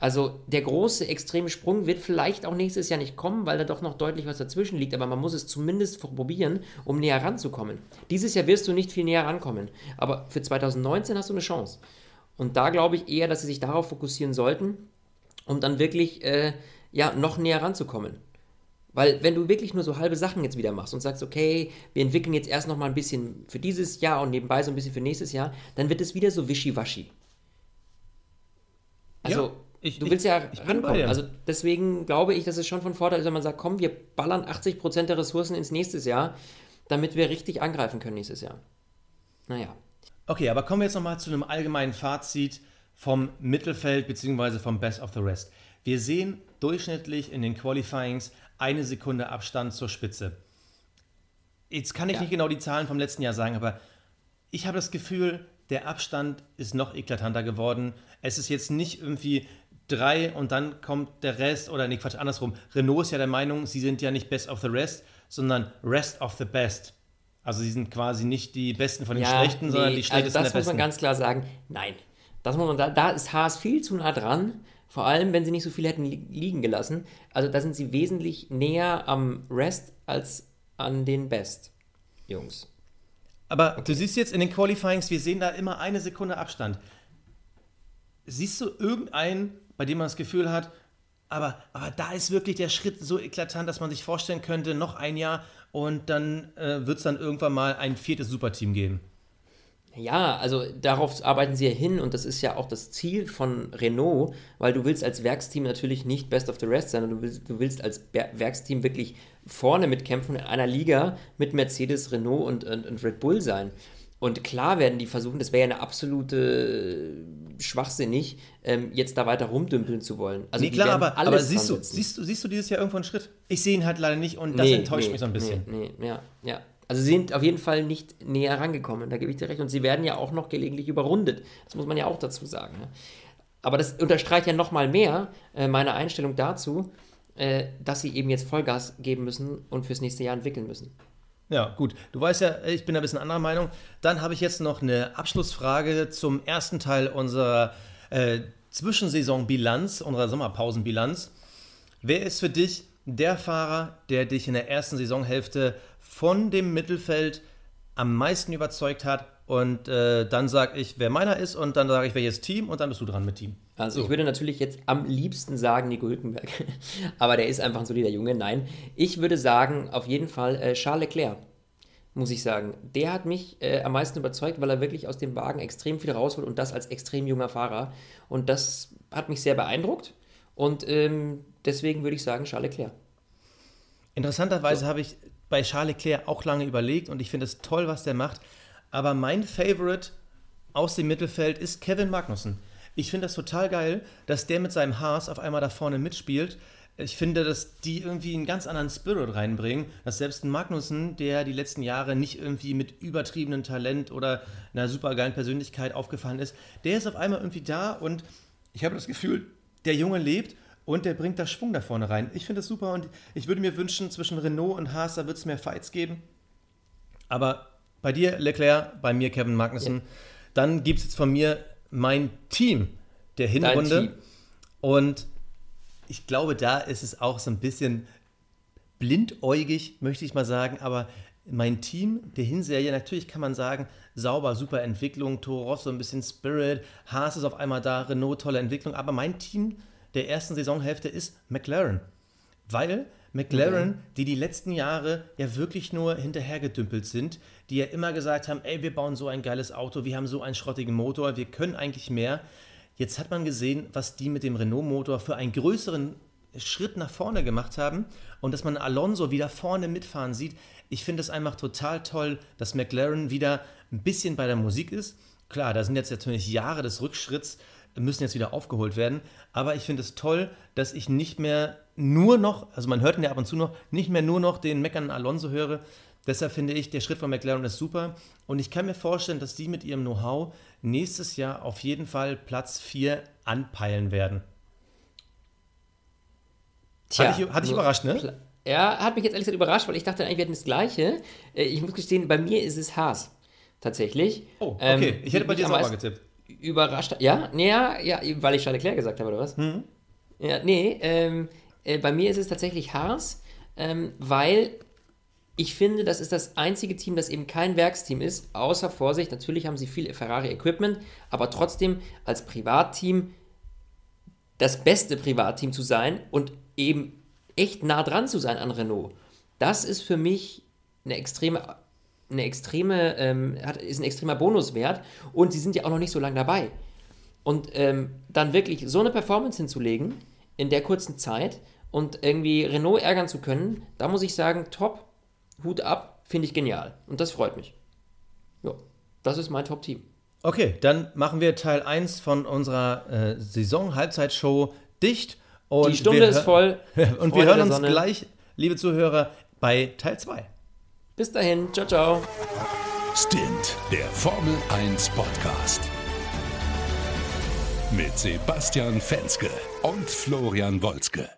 Also der große extreme Sprung wird vielleicht auch nächstes Jahr nicht kommen, weil da doch noch deutlich was dazwischen liegt, aber man muss es zumindest probieren, um näher ranzukommen. Dieses Jahr wirst du nicht viel näher rankommen, aber für 2019 hast du eine Chance. Und da glaube ich eher, dass sie sich darauf fokussieren sollten, um dann wirklich äh, ja, noch näher ranzukommen. Weil wenn du wirklich nur so halbe Sachen jetzt wieder machst und sagst, okay, wir entwickeln jetzt erst noch mal ein bisschen für dieses Jahr und nebenbei so ein bisschen für nächstes Jahr, dann wird es wieder so wischiwaschi. Also, ja, ich, du willst ja ich, rankommen. Also deswegen glaube ich, dass es schon von Vorteil ist, wenn man sagt, komm, wir ballern 80% der Ressourcen ins nächste Jahr, damit wir richtig angreifen können nächstes Jahr. Naja. Okay, aber kommen wir jetzt nochmal zu einem allgemeinen Fazit vom Mittelfeld bzw. vom Best of the Rest. Wir sehen durchschnittlich in den Qualifyings eine Sekunde Abstand zur Spitze. jetzt kann ich Ja. nicht genau die Zahlen vom letzten Jahr sagen, aber ich habe das Gefühl, der Abstand ist noch eklatanter geworden. Es ist jetzt nicht irgendwie drei und dann kommt der Rest oder nee, Quatsch, andersrum. Renault ist ja der Meinung, sie sind ja nicht best of the rest, sondern rest of the best. Also sie sind quasi nicht die Besten von den Schlechten, sondern die also Schlechtesten das der muss man Besten. ganz klar sagen. Nein, das muss man da, da ist Haas viel zu nah dran. Vor allem, wenn sie nicht so viel hätten li liegen gelassen. Also da sind sie wesentlich näher am Rest als an den Best, Jungs. Aber du siehst jetzt in den Qualifyings, wir sehen da immer eine Sekunde Abstand. Siehst du irgendeinen, bei dem man das Gefühl hat, aber, aber da ist wirklich der Schritt so eklatant, dass man sich vorstellen könnte, noch ein Jahr und dann äh, wird es dann irgendwann mal ein viertes Superteam geben. Ja, also darauf arbeiten sie ja hin und das ist ja auch das Ziel von Renault, weil du willst als Werksteam natürlich nicht Best of the Rest sein, sondern du willst, du willst als Ber Werksteam wirklich vorne mitkämpfen in einer Liga mit Mercedes, Renault und, und, und Red Bull sein. Und klar werden die versuchen, das wäre ja eine absolute schwachsinnig, ähm, jetzt da weiter rumdümpeln zu wollen. Also nee, klar, aber, aber siehst, du, siehst, du, siehst du dieses Jahr irgendwo einen Schritt? Ich sehe ihn halt leider nicht und das Nee, enttäuscht nee, mich so ein bisschen. Nee, nee, ja, ja. Also sie sind auf jeden Fall nicht näher rangekommen, da gebe ich dir recht. Und sie werden ja auch noch gelegentlich überrundet. Das muss man ja auch dazu sagen. Ne? Aber das unterstreicht ja nochmal mehr äh, meine Einstellung dazu, äh, dass sie eben jetzt Vollgas geben müssen und fürs nächste Jahr entwickeln müssen. Ja, gut. Du weißt ja, ich bin ein bisschen anderer Meinung. Dann habe ich jetzt noch eine Abschlussfrage zum ersten Teil unserer äh, Zwischensaisonbilanz, unserer Sommerpausenbilanz. Wer ist für dich der Fahrer, der dich in der ersten Saisonhälfte von dem Mittelfeld am meisten überzeugt hat? Und äh, dann sage ich, wer meiner ist, und dann sage ich, welches Team, und dann bist du dran mit Team. Also ich würde natürlich jetzt am liebsten sagen Nico Hülkenberg, <laughs> aber der ist einfach ein solider Junge. Nein, ich würde sagen auf jeden Fall äh, Charles Leclerc, muss ich sagen. Der hat mich äh, am meisten überzeugt, weil er wirklich aus dem Wagen extrem viel rausholt und das als extrem junger Fahrer. Und das hat mich sehr beeindruckt und ähm, deswegen würde ich sagen Charles Leclerc. Interessanterweise habe ich bei Charles Leclerc auch lange überlegt und ich finde es toll, was der macht. Aber mein Favorite aus dem Mittelfeld ist Kevin Magnussen. Ich finde das total geil, dass der mit seinem Haas auf einmal da vorne mitspielt. Ich finde, dass die irgendwie einen ganz anderen Spirit reinbringen, dass selbst ein Magnussen, der die letzten Jahre nicht irgendwie mit übertriebenem Talent oder einer supergeilen Persönlichkeit aufgefallen ist, der ist auf einmal irgendwie da und ich habe das Gefühl, der Junge lebt und der bringt da Schwung da vorne rein. Ich finde das super und ich würde mir wünschen, zwischen Renault und Haas, da wird es mehr Fights geben. Aber bei dir Leclerc, bei mir Kevin Magnussen. Dann gibt es jetzt von mir mein Team der Hinrunde. Team. Und ich glaube, da ist es auch so ein bisschen blindäugig, möchte ich mal sagen. Aber mein Team der Hinserie, natürlich kann man sagen, sauber, super Entwicklung, Toro Rosso ein bisschen Spirit, Haas ist auf einmal da, Renault tolle Entwicklung. Aber mein Team der ersten Saisonhälfte ist McLaren. Weil McLaren, die die letzten Jahre ja wirklich nur hinterhergedümpelt sind, die ja immer gesagt haben, ey, wir bauen so ein geiles Auto, wir haben so einen schrottigen Motor, wir können eigentlich mehr. Jetzt hat man gesehen, was die mit dem Renault-Motor für einen größeren Schritt nach vorne gemacht haben und dass man Alonso wieder vorne mitfahren sieht. Ich finde es einfach total toll, dass McLaren wieder ein bisschen bei der Musik ist. Klar, da sind jetzt natürlich Jahre des Rückschritts, müssen jetzt wieder aufgeholt werden. Aber ich finde es toll, dass ich nicht mehr nur noch, also man hört ihn ja ab und zu noch, nicht mehr nur noch den meckernden Alonso höre. Deshalb finde ich, der Schritt von McLaren ist super. Und ich kann mir vorstellen, dass die mit ihrem Know-how nächstes Jahr auf jeden Fall Platz 4 anpeilen werden. Hat dich- hat dich nur- überrascht, ne? Ja, hat mich jetzt ehrlich gesagt überrascht, weil ich dachte eigentlich, wir hätten das Gleiche. Äh, Ich muss gestehen, bei mir ist es Haas. Tatsächlich. Oh, okay. Ähm, ich hätte bei dir sauber getippt. Überrascht. Ja, nee, ja, ja, weil ich Charles Leclerc gesagt habe, oder was? Mhm. Ja, nee, ähm, äh, bei mir ist es tatsächlich Haas, ähm, weil ich finde, das ist das einzige Team, das eben kein Werksteam ist, außer Vorsicht, natürlich haben sie viel Ferrari-Equipment, aber trotzdem als Privatteam das beste Privatteam zu sein und eben echt nah dran zu sein an Renault. Das ist für mich eine extreme, eine extreme, ähm, hat, ist ein extremer Bonuswert und sie sind ja auch noch nicht so lange dabei. Und ähm, dann wirklich so eine Performance hinzulegen in der kurzen Zeit und irgendwie Renault ärgern zu können, da muss ich sagen, top, Hut ab, finde ich genial. Und das freut mich. Ja, das ist mein Top-Team. Okay, dann machen wir Teil 1 von unserer äh, Saison-Halbzeitshow dicht. Und Die Stunde ist voll. <laughs> Und Freunde wir hören uns Sonne. gleich, liebe Zuhörer, bei Teil 2. Bis dahin, ciao, ciao. Stint, der Formel 1 Podcast. Mit Sebastian Fenske und Florian Wolzke.